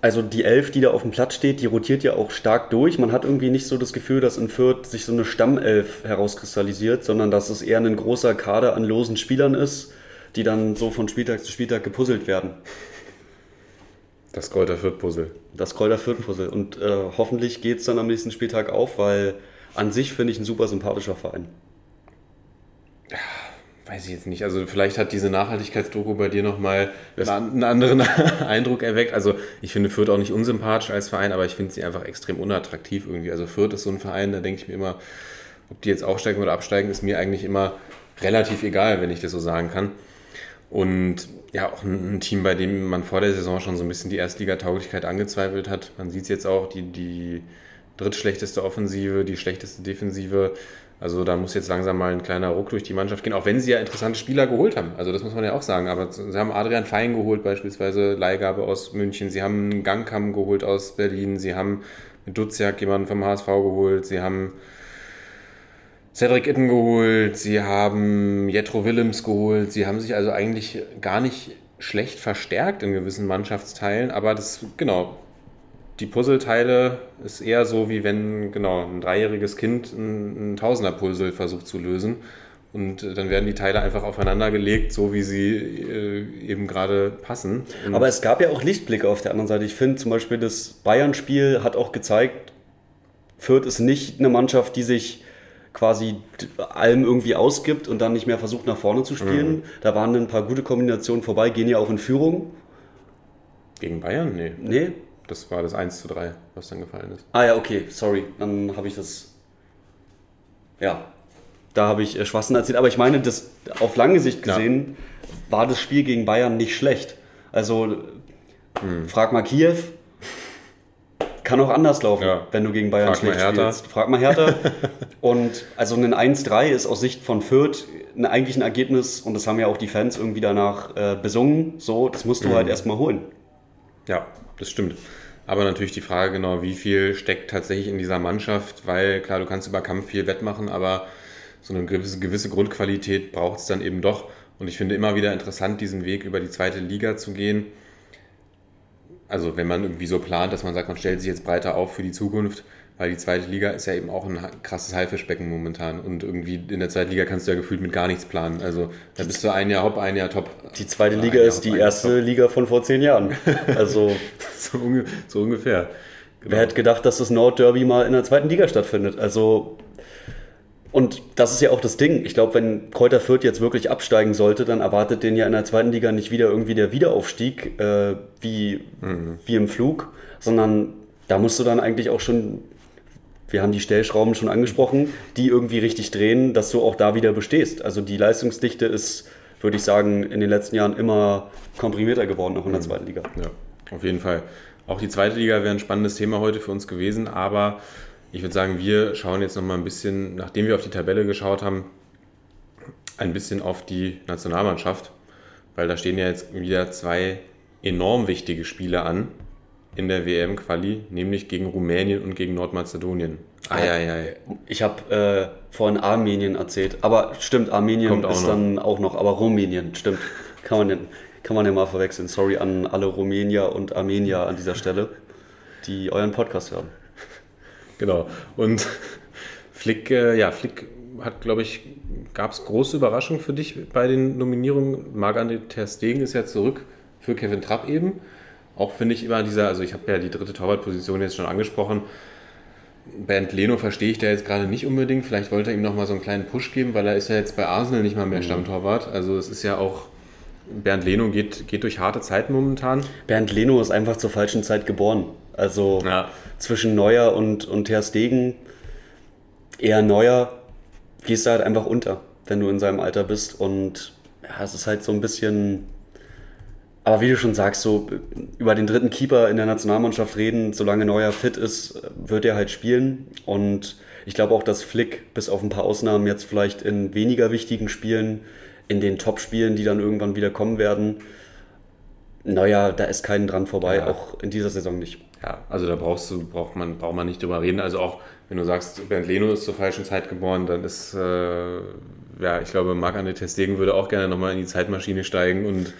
also die Elf, die da auf dem Platz steht, die rotiert ja auch stark durch. Man hat irgendwie nicht so das Gefühl, dass in Fürth sich so eine Stammelf herauskristallisiert, sondern dass es eher ein großer Kader an losen Spielern ist die dann so von Spieltag zu Spieltag gepuzzelt werden. Das Kräuter Fürth-Puzzle. Das Kräuter Fürth-Puzzle. Und äh, hoffentlich geht es dann am nächsten Spieltag auf, weil an sich finde ich ein super sympathischer Verein. Ja, weiß ich jetzt nicht. Also vielleicht hat diese Nachhaltigkeitsdoku bei dir nochmal einen anderen Eindruck erweckt. Also ich finde Fürth auch nicht unsympathisch als Verein, aber ich finde sie einfach extrem unattraktiv irgendwie. Also Fürth ist so ein Verein, da denke ich mir immer, ob die jetzt aufsteigen oder absteigen, ist mir eigentlich immer relativ egal, wenn ich das so sagen kann. Und ja, auch ein, Team, bei dem man vor der Saison schon so ein bisschen die Erstligatauglichkeit angezweifelt hat. Man sieht es jetzt auch, die, die drittschlechteste Offensive, die schlechteste Defensive. Also da muss jetzt langsam mal ein kleiner Ruck durch die Mannschaft gehen, auch wenn sie ja interessante Spieler geholt haben. Also das muss man ja auch sagen. Aber sie haben Adrian Fein geholt, beispielsweise Leihgabe aus München. Sie haben Gangkam geholt aus Berlin. Sie haben mit Duziak jemanden vom HSV geholt. Sie haben Cedric Itten geholt, sie haben Jetro Willems geholt, sie haben sich also eigentlich gar nicht schlecht verstärkt in gewissen Mannschaftsteilen, aber das, genau, die Puzzleteile ist eher so, wie wenn, genau, ein dreijähriges Kind ein, ein Tausender-Puzzle versucht zu lösen. Und dann werden die Teile einfach aufeinander gelegt, so wie sie äh, eben gerade passen. Und Aber es gab ja auch Lichtblicke auf der anderen Seite. Ich finde zum Beispiel, das Bayern-Spiel hat auch gezeigt, Fürth ist nicht eine Mannschaft, die sich quasi allem irgendwie ausgibt und dann nicht mehr versucht nach vorne zu spielen. Mhm. Da waren ein paar gute Kombinationen vorbei, gehen ja auch in Führung. Gegen Bayern? Nee. Nee? Das war das 1 zu 3, was dann gefallen ist. Ah ja, okay, sorry. Dann habe ich das. Ja, da habe ich äh, Schwachsinn erzählt. Aber ich meine, das, auf lange Sicht gesehen ja. war das Spiel gegen Bayern nicht schlecht. Also, hm. frag mal Kiew, kann auch anders laufen, ja. wenn du gegen Bayern Frag schlecht spielst. Frag mal härter. und also ein 1-3 ist aus Sicht von Fürth eigentlich ein Ergebnis, und das haben ja auch die Fans irgendwie danach äh, besungen, so, das musst du mhm. halt erstmal holen. Ja, das stimmt. Aber natürlich die Frage genau, wie viel steckt tatsächlich in dieser Mannschaft, weil klar, du kannst über Kampf viel wettmachen, aber so eine gewisse, gewisse Grundqualität braucht es dann eben doch. Und ich finde immer wieder interessant, diesen Weg über die zweite Liga zu gehen. Also wenn man irgendwie so plant, dass man sagt, man stellt sich jetzt breiter auf für die Zukunft, weil die zweite Liga ist ja eben auch ein krasses Haifischbecken momentan. Und irgendwie in der zweiten Liga kannst du ja gefühlt mit gar nichts planen. Also da bist du ein Jahr hopp, ein Jahr top. Die zweite Oder Liga Jahr ist die erste top. Liga von vor zehn Jahren. Also So, unge so ungefähr. Genau. wer hätte gedacht, dass das Nordderby mal in der zweiten Liga stattfindet? Also und das ist ja auch das Ding. Ich glaube, wenn Kräuter Fürth jetzt wirklich absteigen sollte, dann erwartet den ja in der zweiten Liga nicht wieder irgendwie der Wiederaufstieg äh, wie, wie im Flug, sondern da musst du dann eigentlich auch schon, wir haben die Stellschrauben schon angesprochen, die irgendwie richtig drehen, dass du auch da wieder bestehst. Also die Leistungsdichte ist, würde ich sagen, in den letzten Jahren immer komprimierter geworden, auch in der zweiten Liga. Ja, auf jeden Fall. Auch die zweite Liga wäre ein spannendes Thema heute für uns gewesen, aber ich würde sagen, wir schauen jetzt nochmal ein bisschen, nachdem wir auf die Tabelle geschaut haben, ein bisschen auf die Nationalmannschaft, weil da stehen ja jetzt wieder zwei enorm wichtige Spiele an in der WM-Quali, nämlich gegen Rumänien und gegen Nordmazedonien. Eieiei. Ich habe äh, vorhin Armenien erzählt, aber stimmt, Armenien Kommt auch ist noch. dann auch noch, aber Rumänien, stimmt. Kann man, kann man ja mal verwechseln. Sorry an alle Rumänier und Armenier an dieser Stelle, die euren Podcast hören. Genau. Und Flick, äh, ja, Flick hat, glaube ich, gab es große Überraschungen für dich bei den Nominierungen. Marc-André Ter Stegen ist ja zurück für Kevin Trapp eben. Auch finde ich immer dieser, also ich habe ja die dritte Torwartposition jetzt schon angesprochen. Bernd Leno verstehe ich da jetzt gerade nicht unbedingt. Vielleicht wollte er ihm nochmal so einen kleinen Push geben, weil er ist ja jetzt bei Arsenal nicht mal mehr Stammtorwart. Also es ist ja auch, Bernd Leno geht, geht durch harte Zeiten momentan. Bernd Leno ist einfach zur falschen Zeit geboren. Also Ja. zwischen Neuer und, und Ter Stegen, eher Neuer, gehst du halt einfach unter, wenn du in seinem Alter bist. Und ja, es ist halt so ein bisschen. Aber wie du schon sagst, so über den dritten Keeper in der Nationalmannschaft reden, solange Neuer fit ist, wird er halt spielen. Und ich glaube auch, dass Flick bis auf ein paar Ausnahmen jetzt vielleicht in weniger wichtigen Spielen, in den Top-Spielen, die dann irgendwann wieder kommen werden, Neuer, da ist keinen dran vorbei, Ja. auch in dieser Saison nicht. Ja, also da brauchst du, braucht man, braucht man nicht drüber reden. Also auch wenn du sagst, Bernd Leno ist zur falschen Zeit geboren, dann ist, äh, ja, ich glaube, Marc-André Ter Stegen würde auch gerne nochmal in die Zeitmaschine steigen und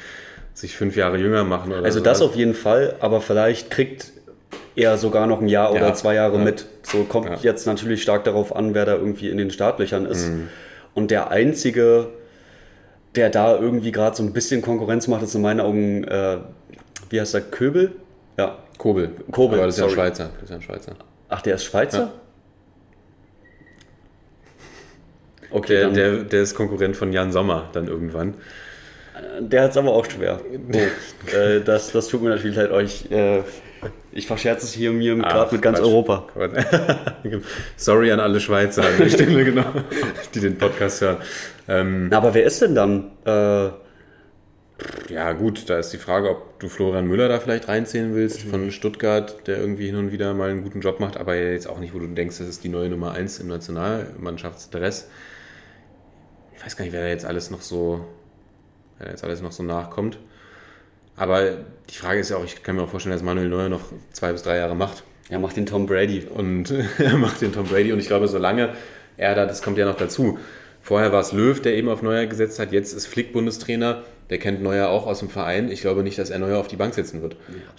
sich fünf Jahre jünger machen Also sowas. das auf jeden Fall, aber vielleicht kriegt er sogar noch ein Jahr oder Ja, zwei Jahre ja. mit. So kommt Ja. Mhm. jetzt natürlich stark darauf an, wer da irgendwie in den Startlöchern ist. Und der einzige, der da irgendwie gerade so ein bisschen Konkurrenz macht, ist in meinen Augen, äh, wie heißt der, Köbel? Ja. Kobel. Kobel, Aber das ist ja ein. Schweizer. Das ist ja ein Schweizer. Ach, der ist Schweizer? Ja. Okay, Der, der, der ist Konkurrent von Jan Sommer dann irgendwann. Der hat es aber auch schwer. Oh, äh, das, das tut mir natürlich leid, euch. Äh, ich verscherze es hier mir Ach, gerade mit ganz Quatsch. Europa. Sorry an alle Schweizer an der Stelle, genau, die den Podcast hören. Ähm, Na, aber wer ist denn dann? Äh, Ja, gut, da ist die Frage, ob du Florian Müller da vielleicht reinzählen willst von Stuttgart, der irgendwie hin und wieder mal einen guten Job macht, aber jetzt auch nicht, wo du denkst, das ist die neue Nummer 1 im Nationalmannschaftsdress. Ich weiß gar nicht, wer da jetzt alles noch so, wer da jetzt alles noch so nachkommt. Aber die Frage ist ja auch, ich kann mir auch vorstellen, dass Manuel Neuer noch zwei bis drei Jahre macht ja, macht den Tom Brady. und er macht den Tom Brady. Und ich glaube, solange er da, das kommt ja noch dazu. Vorher war es Löw, der eben auf Neuer gesetzt hat. Jetzt ist Flick Bundestrainer. Der kennt Neuer auch aus dem Verein. Ich glaube nicht, dass er Neuer auf die Bank setzen wird.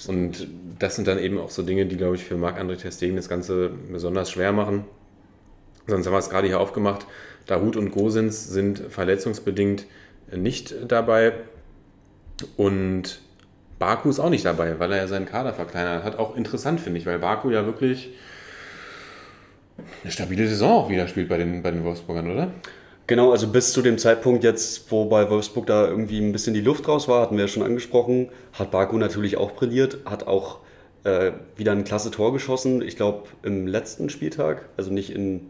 und das sind dann eben auch so Dinge, die, glaube ich, für Marc-André Ter Stegen das Ganze besonders schwer machen. Sonst haben wir es gerade hier aufgemacht. Dahut und Gosens sind verletzungsbedingt nicht dabei. Und Baku ist auch nicht dabei, weil er ja seinen Kader verkleinert hat. Auch interessant, finde ich, weil Baku ja wirklich eine stabile Saison auch wieder spielt bei den, bei den Wolfsburgern, oder? Genau, also bis zu dem Zeitpunkt jetzt, wo bei Wolfsburg da irgendwie ein bisschen die Luft raus war, hatten wir ja schon angesprochen, hat Baku natürlich auch brilliert, hat auch äh, wieder ein klasse Tor geschossen. Ich glaube im letzten Spieltag, also nicht in,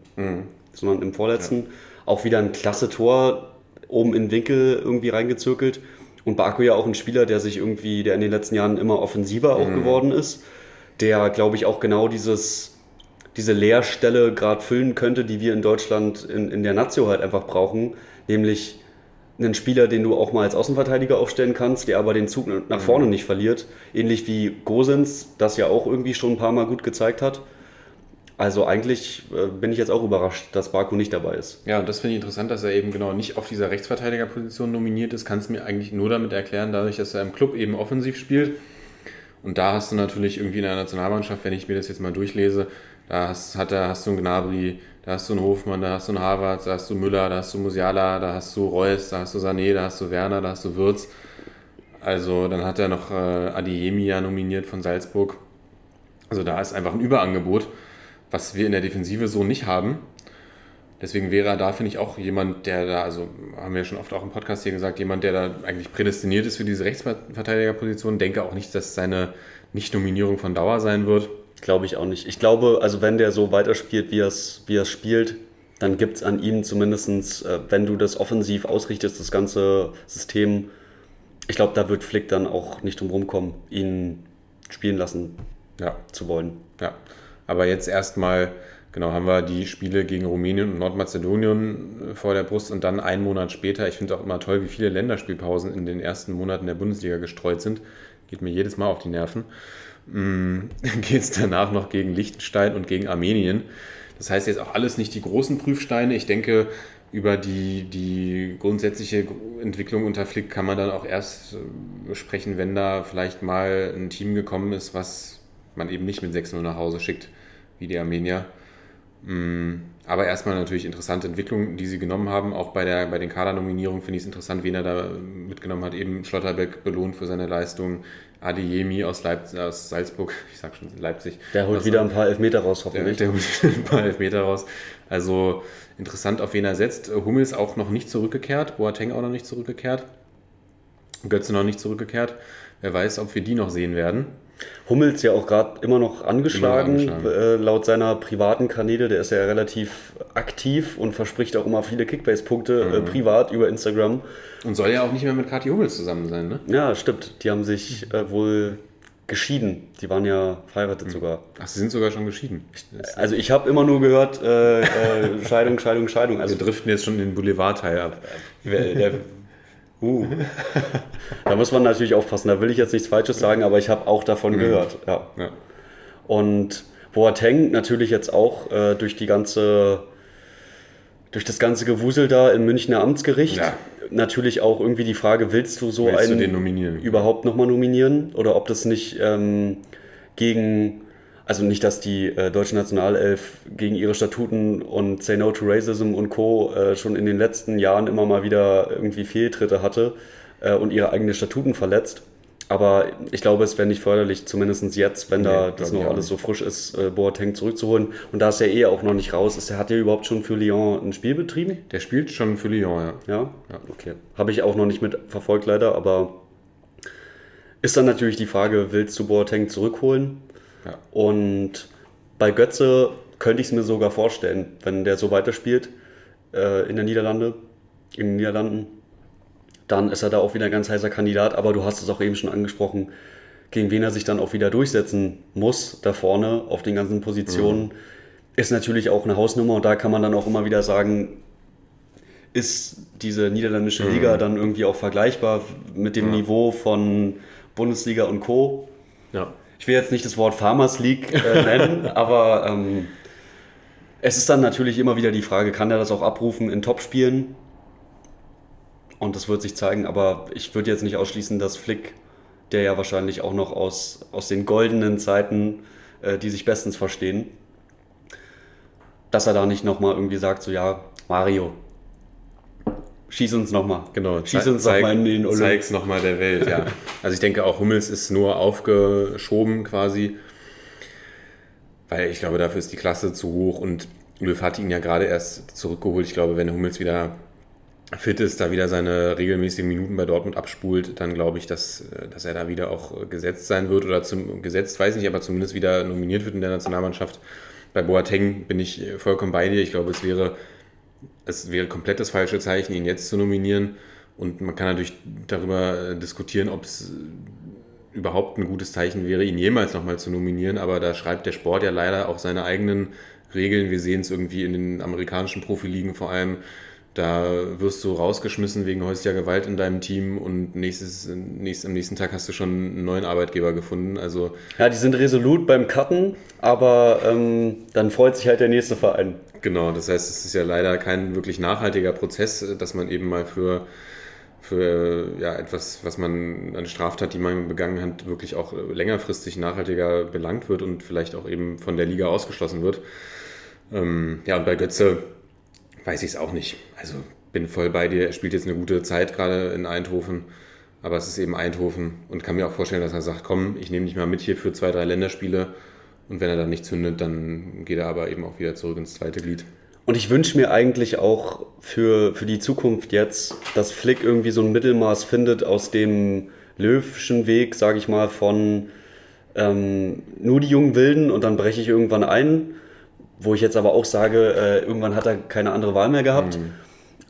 sondern im vorletzten, auch wieder ein klasse Tor oben in den Winkel irgendwie reingezirkelt. Und Baku ja auch ein Spieler, der sich irgendwie, der in den letzten Jahren immer offensiver auch geworden ist, der, glaube ich, auch genau dieses diese Leerstelle gerade füllen könnte, die wir in Deutschland in, in der Nazio halt einfach brauchen, nämlich einen Spieler, den du auch mal als Außenverteidiger aufstellen kannst, der aber den Zug nach vorne nicht verliert, ähnlich wie Gosens, das ja auch irgendwie schon ein paar Mal gut gezeigt hat. Also eigentlich äh, bin ich jetzt auch überrascht, dass Baku nicht dabei ist. Ja, und das finde ich interessant, dass er eben genau nicht auf dieser Rechtsverteidigerposition nominiert ist. Kannst du mir eigentlich nur damit erklären, dadurch, dass er im Club eben offensiv spielt. Und da hast du natürlich irgendwie in der Nationalmannschaft, wenn ich mir das jetzt mal durchlese, da hast, hast du einen Gnabry, da hast du einen Hofmann, da hast du einen Harvard, da hast du Müller, da hast du Musiala, da hast du Reus, da hast du Sané, da hast du Werner, da hast du Würz. Also dann hat er noch äh, Adiemi ja nominiert von Salzburg. Also da ist einfach ein Überangebot, was wir in der Defensive so nicht haben. Deswegen wäre er da, finde ich, auch jemand, der da, also haben wir schon oft auch im Podcast hier gesagt, jemand, der da eigentlich prädestiniert ist für diese Rechtsverteidigerposition. Denke auch nicht, dass seine Nicht-Nominierung von Dauer sein wird. Glaube ich auch nicht. Ich glaube, also wenn der so weiterspielt, wie er es wie er's spielt, dann gibt es an ihm zumindestens, äh, wenn du das offensiv ausrichtest, das ganze System, ich glaube, da wird Flick dann auch nicht drum rumkommen, ihn spielen lassen Ja, zu wollen. Ja, aber jetzt erstmal, genau, haben wir die Spiele gegen Rumänien und Nordmazedonien äh, vor der Brust und dann einen Monat später. Ich finde auch immer toll, wie viele Länderspielpausen in den ersten Monaten der Bundesliga gestreut sind. Geht mir jedes Mal auf die Nerven. Geht es danach noch gegen Liechtenstein und gegen Armenien. Das heißt jetzt auch alles nicht die großen Prüfsteine. Ich denke, über die, die grundsätzliche Entwicklung unter Flick kann man dann auch erst äh, sprechen, wenn da vielleicht mal ein Team gekommen ist, was man eben nicht mit 6-0 nach Hause schickt, wie die Armenier. Mm, Aber erstmal natürlich interessante Entwicklungen, die sie genommen haben. Auch bei, der, bei den Kadernominierungen finde ich es interessant, wen er da mitgenommen hat. Eben Schlotterbeck belohnt für seine Leistung. Adeyemi aus, aus Salzburg, ich sag schon Leipzig. Der holt Also- wieder ein paar Elfmeter raus, der, hoffentlich. der holt ein paar Elfmeter raus. Also interessant, auf wen er setzt. Hummels auch noch nicht zurückgekehrt, Boateng auch noch nicht zurückgekehrt, Götze noch nicht zurückgekehrt. Wer weiß, ob wir die noch sehen werden. Hummels ja auch gerade immer noch angeschlagen, Immer angeschlagen. Äh, laut seiner privaten Kanäle. Der ist ja relativ aktiv und verspricht auch immer viele Kickbase-Punkte Mhm. äh, privat über Instagram. Und soll ja auch nicht mehr mit Kathi Hummels zusammen sein, ne? Ja, stimmt. Die haben sich äh, wohl geschieden. Die waren ja verheiratet Mhm. sogar. Ach, sie sind sogar schon geschieden. Also ich habe immer nur gehört, äh, äh, Scheidung, Scheidung, Scheidung. Also Wir driften jetzt schon in den Boulevardteil ab. Wer- der, uh. Da muss man natürlich aufpassen. Da will ich jetzt nichts Falsches sagen, aber ich habe auch davon gehört. Ja. Ja. Und Boateng natürlich jetzt auch äh, durch die ganze, durch das ganze Gewusel da im Münchner Amtsgericht. Ja. Natürlich auch irgendwie die Frage, willst du so Willst du einen den nominieren? überhaupt nochmal nominieren? Oder ob das nicht ähm, gegen, also nicht, dass die äh, deutsche Nationalelf gegen ihre Statuten und Say No to Racism und Co. Äh, schon in den letzten Jahren immer mal wieder irgendwie Fehltritte hatte äh, und ihre eigenen Statuten verletzt. Aber ich glaube, es wäre nicht förderlich, zumindest jetzt, wenn da Nee, das glaub ich noch alles so frisch ist, äh, Boateng zurückzuholen. Und da es ja eh auch noch nicht raus ist, hat er überhaupt schon für Lyon ein Spiel betrieben? Der spielt schon für Lyon, ja. Ja? Ja. Okay. Habe ich auch noch nicht mit verfolgt leider, aber ist dann natürlich die Frage, willst du Boateng zurückholen? Ja. Und bei Götze könnte ich es mir sogar vorstellen, wenn der so weiterspielt äh, in der Niederlande, in den Niederlanden, dann ist er da auch wieder ein ganz heißer Kandidat, aber du hast es auch eben schon angesprochen, gegen wen er sich dann auch wieder durchsetzen muss, da vorne auf den ganzen Positionen, ist natürlich auch eine Hausnummer und da kann man dann auch immer wieder sagen, ist diese niederländische Liga dann irgendwie auch vergleichbar mit dem Niveau von Bundesliga und Co. Ja. Ich will jetzt nicht das Wort Farmers League äh, nennen, aber ähm, es ist dann natürlich immer wieder die Frage, kann er das auch abrufen in Topspielen? Und das wird sich zeigen, aber ich würde jetzt nicht ausschließen, dass Flick, der ja wahrscheinlich auch noch aus, aus den goldenen Zeiten, äh, die sich bestens verstehen, dass er da nicht nochmal irgendwie sagt, so ja, Mario, schieß uns nochmal. Genau, schieß uns nochmal in den Olymp. Zeig's nochmal der Welt, ja. Also ich denke auch Hummels ist nur aufgeschoben quasi, weil ich glaube, dafür ist die Klasse zu hoch und Löw hat ihn ja gerade erst zurückgeholt. Ich glaube, wenn Hummels wieder fit ist, da wieder seine regelmäßigen Minuten bei Dortmund abspult, dann glaube ich, dass, dass er da wieder auch gesetzt sein wird oder zum gesetzt, weiß nicht, aber zumindest wieder nominiert wird in der Nationalmannschaft. Bei Boateng bin ich vollkommen bei dir. Ich glaube, es wäre, es wäre komplett das falsche Zeichen, ihn jetzt zu nominieren. Und man kann natürlich darüber diskutieren, ob es überhaupt ein gutes Zeichen wäre, ihn jemals nochmal zu nominieren. Aber da schreibt der Sport ja leider auch seine eigenen Regeln. Wir sehen es irgendwie in den amerikanischen Profiligen vor allem. Da wirst du rausgeschmissen wegen häuslicher Gewalt in deinem Team und nächstes, nächst, am nächsten Tag hast du schon einen neuen Arbeitgeber gefunden. Also Ja, die sind resolut beim Cutten, aber ähm, dann freut sich halt der nächste Verein. Genau, das heißt, es ist ja leider kein wirklich nachhaltiger Prozess, dass man eben mal für, für ja, etwas, was man, eine Straftat, die man begangen hat, wirklich auch längerfristig nachhaltiger belangt wird und vielleicht auch eben von der Liga ausgeschlossen wird. Ähm, ja, und bei Götze weiß ich es auch nicht. Also bin voll bei dir, er spielt jetzt eine gute Zeit gerade in Eindhoven, aber es ist eben Eindhoven und kann mir auch vorstellen, dass er sagt, komm, ich nehme dich mal mit hier für zwei, drei Länderspiele und wenn er dann nicht zündet, dann geht er aber eben auch wieder zurück ins zweite Glied. Und ich wünsche mir eigentlich auch für, für die Zukunft jetzt, dass Flick irgendwie so ein Mittelmaß findet aus dem Löwschen Weg, sage ich mal, von ähm, nur die jungen Wilden und dann breche ich irgendwann ein, wo ich jetzt aber auch sage, äh, irgendwann hat er keine andere Wahl mehr gehabt.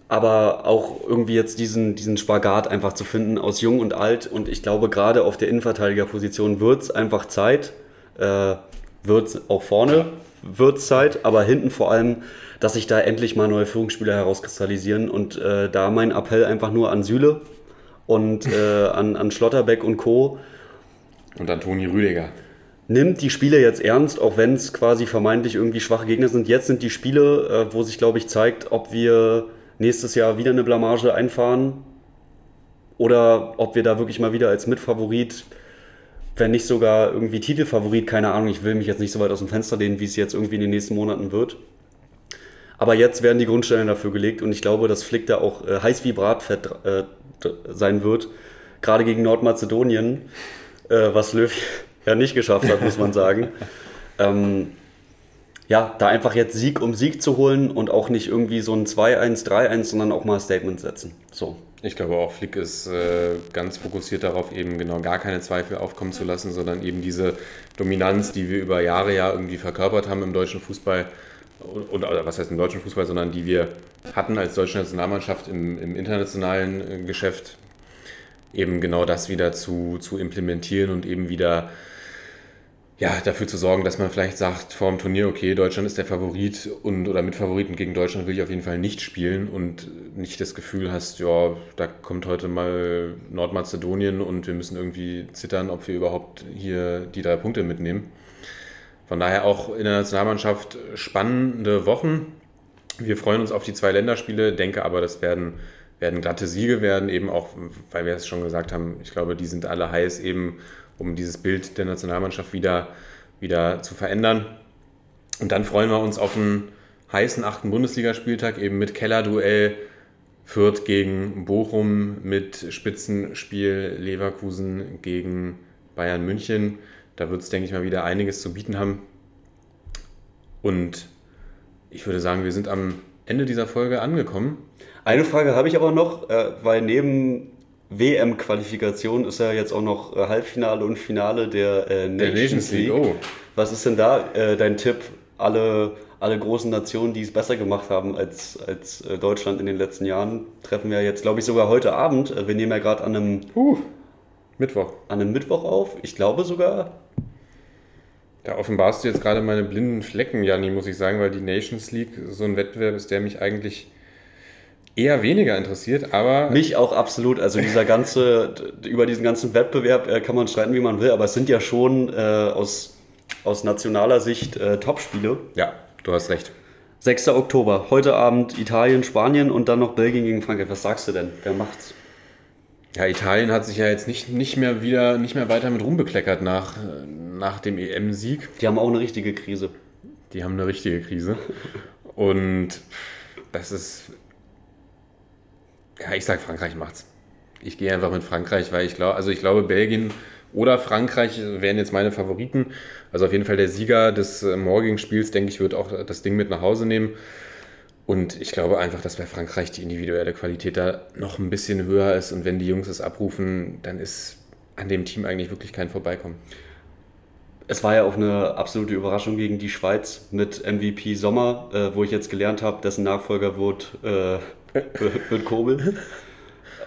Aber auch irgendwie jetzt diesen, diesen Spagat einfach zu finden aus jung und alt. Und ich glaube, gerade auf der Innenverteidigerposition wird es einfach Zeit. Äh, wird auch vorne wird Zeit, aber hinten vor allem, dass sich da endlich mal neue Führungsspieler herauskristallisieren. Und äh, da mein Appell einfach nur an Süle und äh, an, an Schlotterbeck und Co. Und dann Toni Rüdiger. Nimmt die Spiele jetzt ernst, auch wenn es quasi vermeintlich irgendwie schwache Gegner sind. Jetzt sind die Spiele, äh, wo sich, glaube ich, zeigt, ob wir nächstes Jahr wieder eine Blamage einfahren oder ob wir da wirklich mal wieder als Mitfavorit, wenn nicht sogar irgendwie Titelfavorit, keine Ahnung, ich will mich jetzt nicht so weit aus dem Fenster lehnen, wie es jetzt irgendwie in den nächsten Monaten wird. Aber jetzt werden die Grundsteine dafür gelegt und ich glaube, dass Flick da auch äh, heiß wie Bratfett äh, sein wird, gerade gegen Nordmazedonien, äh, was Löw ja nicht geschafft hat, muss man sagen. ähm, ja, da einfach jetzt Sieg um Sieg zu holen und auch nicht irgendwie so ein 2-1, 3-1, sondern auch mal ein Statement setzen. So. Ich glaube auch, Flick ist äh, ganz fokussiert darauf, eben genau gar keine Zweifel aufkommen zu lassen, sondern eben diese Dominanz, die wir über Jahre ja irgendwie verkörpert haben im deutschen Fußball, und, oder was heißt im deutschen Fußball, sondern die wir hatten als deutsche Nationalmannschaft im, im internationalen äh, Geschäft, eben genau das wieder zu, zu implementieren und eben wieder ja, dafür zu sorgen, dass man vielleicht sagt vor dem Turnier, okay, Deutschland ist der Favorit und oder mit Favoriten gegen Deutschland will ich auf jeden Fall nicht spielen und nicht das Gefühl hast, ja, da kommt heute mal Nordmazedonien und wir müssen irgendwie zittern, ob wir überhaupt hier die drei Punkte mitnehmen. Von daher auch in der Nationalmannschaft spannende Wochen. Wir freuen uns auf die zwei Länderspiele, denke aber, das werden, werden glatte Siege werden, eben auch, weil wir es schon gesagt haben, ich glaube, die sind alle heiß, eben um dieses Bild der Nationalmannschaft wieder, wieder zu verändern. Und dann freuen wir uns auf einen heißen achten Bundesligaspieltag, eben mit Kellerduell Fürth gegen Bochum, mit Spitzenspiel Leverkusen gegen Bayern München. Da wird es, denke ich mal, wieder einiges zu bieten haben. Und ich würde sagen, wir sind am Ende dieser Folge angekommen. Eine Frage habe ich aber noch, äh, weil neben WM-Qualifikation ist ja jetzt auch noch äh, Halbfinale und Finale der, äh, Der Nations League, oh. Was ist denn da äh, dein Tipp? Alle, alle großen Nationen, die es besser gemacht haben als, als äh, Deutschland in den letzten Jahren, treffen wir jetzt, glaube ich, sogar heute Abend. Äh, Wir nehmen ja gerade an einem, Mittwoch. an einem Mittwoch auf. Ich glaube sogar. Da offenbarst du jetzt gerade meine blinden Flecken, Janni, muss ich sagen, weil die Nations League so ein Wettbewerb ist, der mich eigentlich eher weniger interessiert, aber Mich auch absolut. Also dieser ganze, über diesen ganzen Wettbewerb äh, kann man streiten, wie man will, aber es sind ja schon äh, aus, aus nationaler Sicht äh, Topspiele. ja, du hast recht. 6. Oktober, heute Abend Italien, Spanien und dann noch Belgien gegen Frankreich. Was sagst du denn? Wer macht's? Ja, Italien hat sich ja jetzt nicht, nicht mehr wieder, nicht mehr weiter mit rumbekleckert nach, nach dem EM-Sieg. Die haben auch eine richtige Krise. Die haben eine richtige Krise. Und das ist. Ja, ich sag, Frankreich macht's. Ich gehe einfach mit Frankreich, weil ich glaube, also ich glaube, Belgien oder Frankreich wären jetzt meine Favoriten. Also auf jeden Fall der Sieger des äh, morgigen Spiels, denke ich, wird auch das Ding mit nach Hause nehmen. Und ich glaube einfach, dass bei Frankreich die individuelle Qualität da noch ein bisschen höher ist. Und wenn die Jungs es abrufen, dann ist an dem Team eigentlich wirklich kein Vorbeikommen. Es war ja auch eine absolute Überraschung gegen die Schweiz mit MVP Sommer, äh, wo ich jetzt gelernt habe, dessen Nachfolger wird, äh, wird Kobel.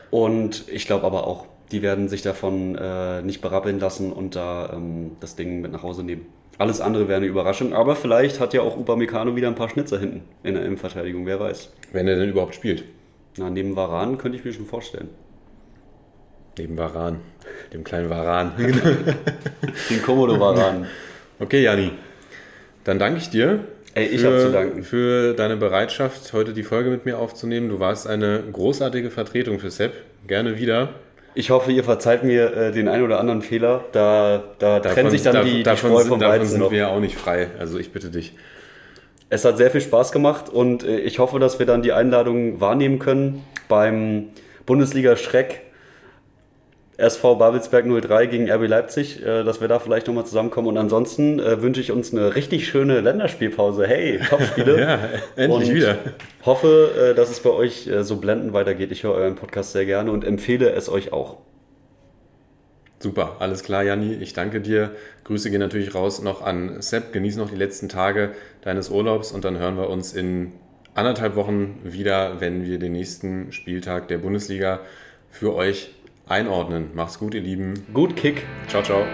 Und ich glaube aber auch, die werden sich davon äh, nicht berappeln lassen und da ähm, das Ding mit nach Hause nehmen. Alles andere wäre eine Überraschung, aber vielleicht hat ja auch Upamecano wieder ein paar Schnitzer hinten in der Innenverteidigung, wer weiß. Wenn er denn überhaupt spielt. Na, neben Varan könnte ich mir schon vorstellen. Neben Varan. Dem kleinen Varan. Den Komodo Varan. okay, Jani. Dann danke ich dir. Ey, ich für, hab zu danken. Für deine Bereitschaft, heute die Folge mit mir aufzunehmen. Du warst eine großartige Vertretung für Sepp. Gerne wieder. Ich hoffe, ihr verzeiht mir äh, den einen oder anderen Fehler. Da, da trennen sich dann dav- die, die davon, Spreu sind, vom davon Weizen sind noch. wir ja auch nicht frei. Also ich bitte dich. Es hat sehr viel Spaß gemacht und äh, ich hoffe, dass wir dann die Einladung wahrnehmen können beim Bundesliga-Schreck SV Babelsberg 03 gegen RB Leipzig, äh, dass wir da vielleicht nochmal zusammenkommen. Und ansonsten äh, wünsche ich uns eine richtig schöne Länderspielpause. Hey, Topspiele. Ja, endlich Und wieder. Hoffe, äh, dass es bei euch äh, so blendend weitergeht. Ich höre euren Podcast sehr gerne und empfehle es euch auch. Super, alles klar, Janni. Ich danke dir. Grüße gehen natürlich raus noch an Sepp. Genieß noch die letzten Tage deines Urlaubs und dann hören wir uns in anderthalb Wochen wieder, wenn wir den nächsten Spieltag der Bundesliga für euch einordnen. Macht's gut, ihr Lieben. Gut Kick. Ciao, ciao.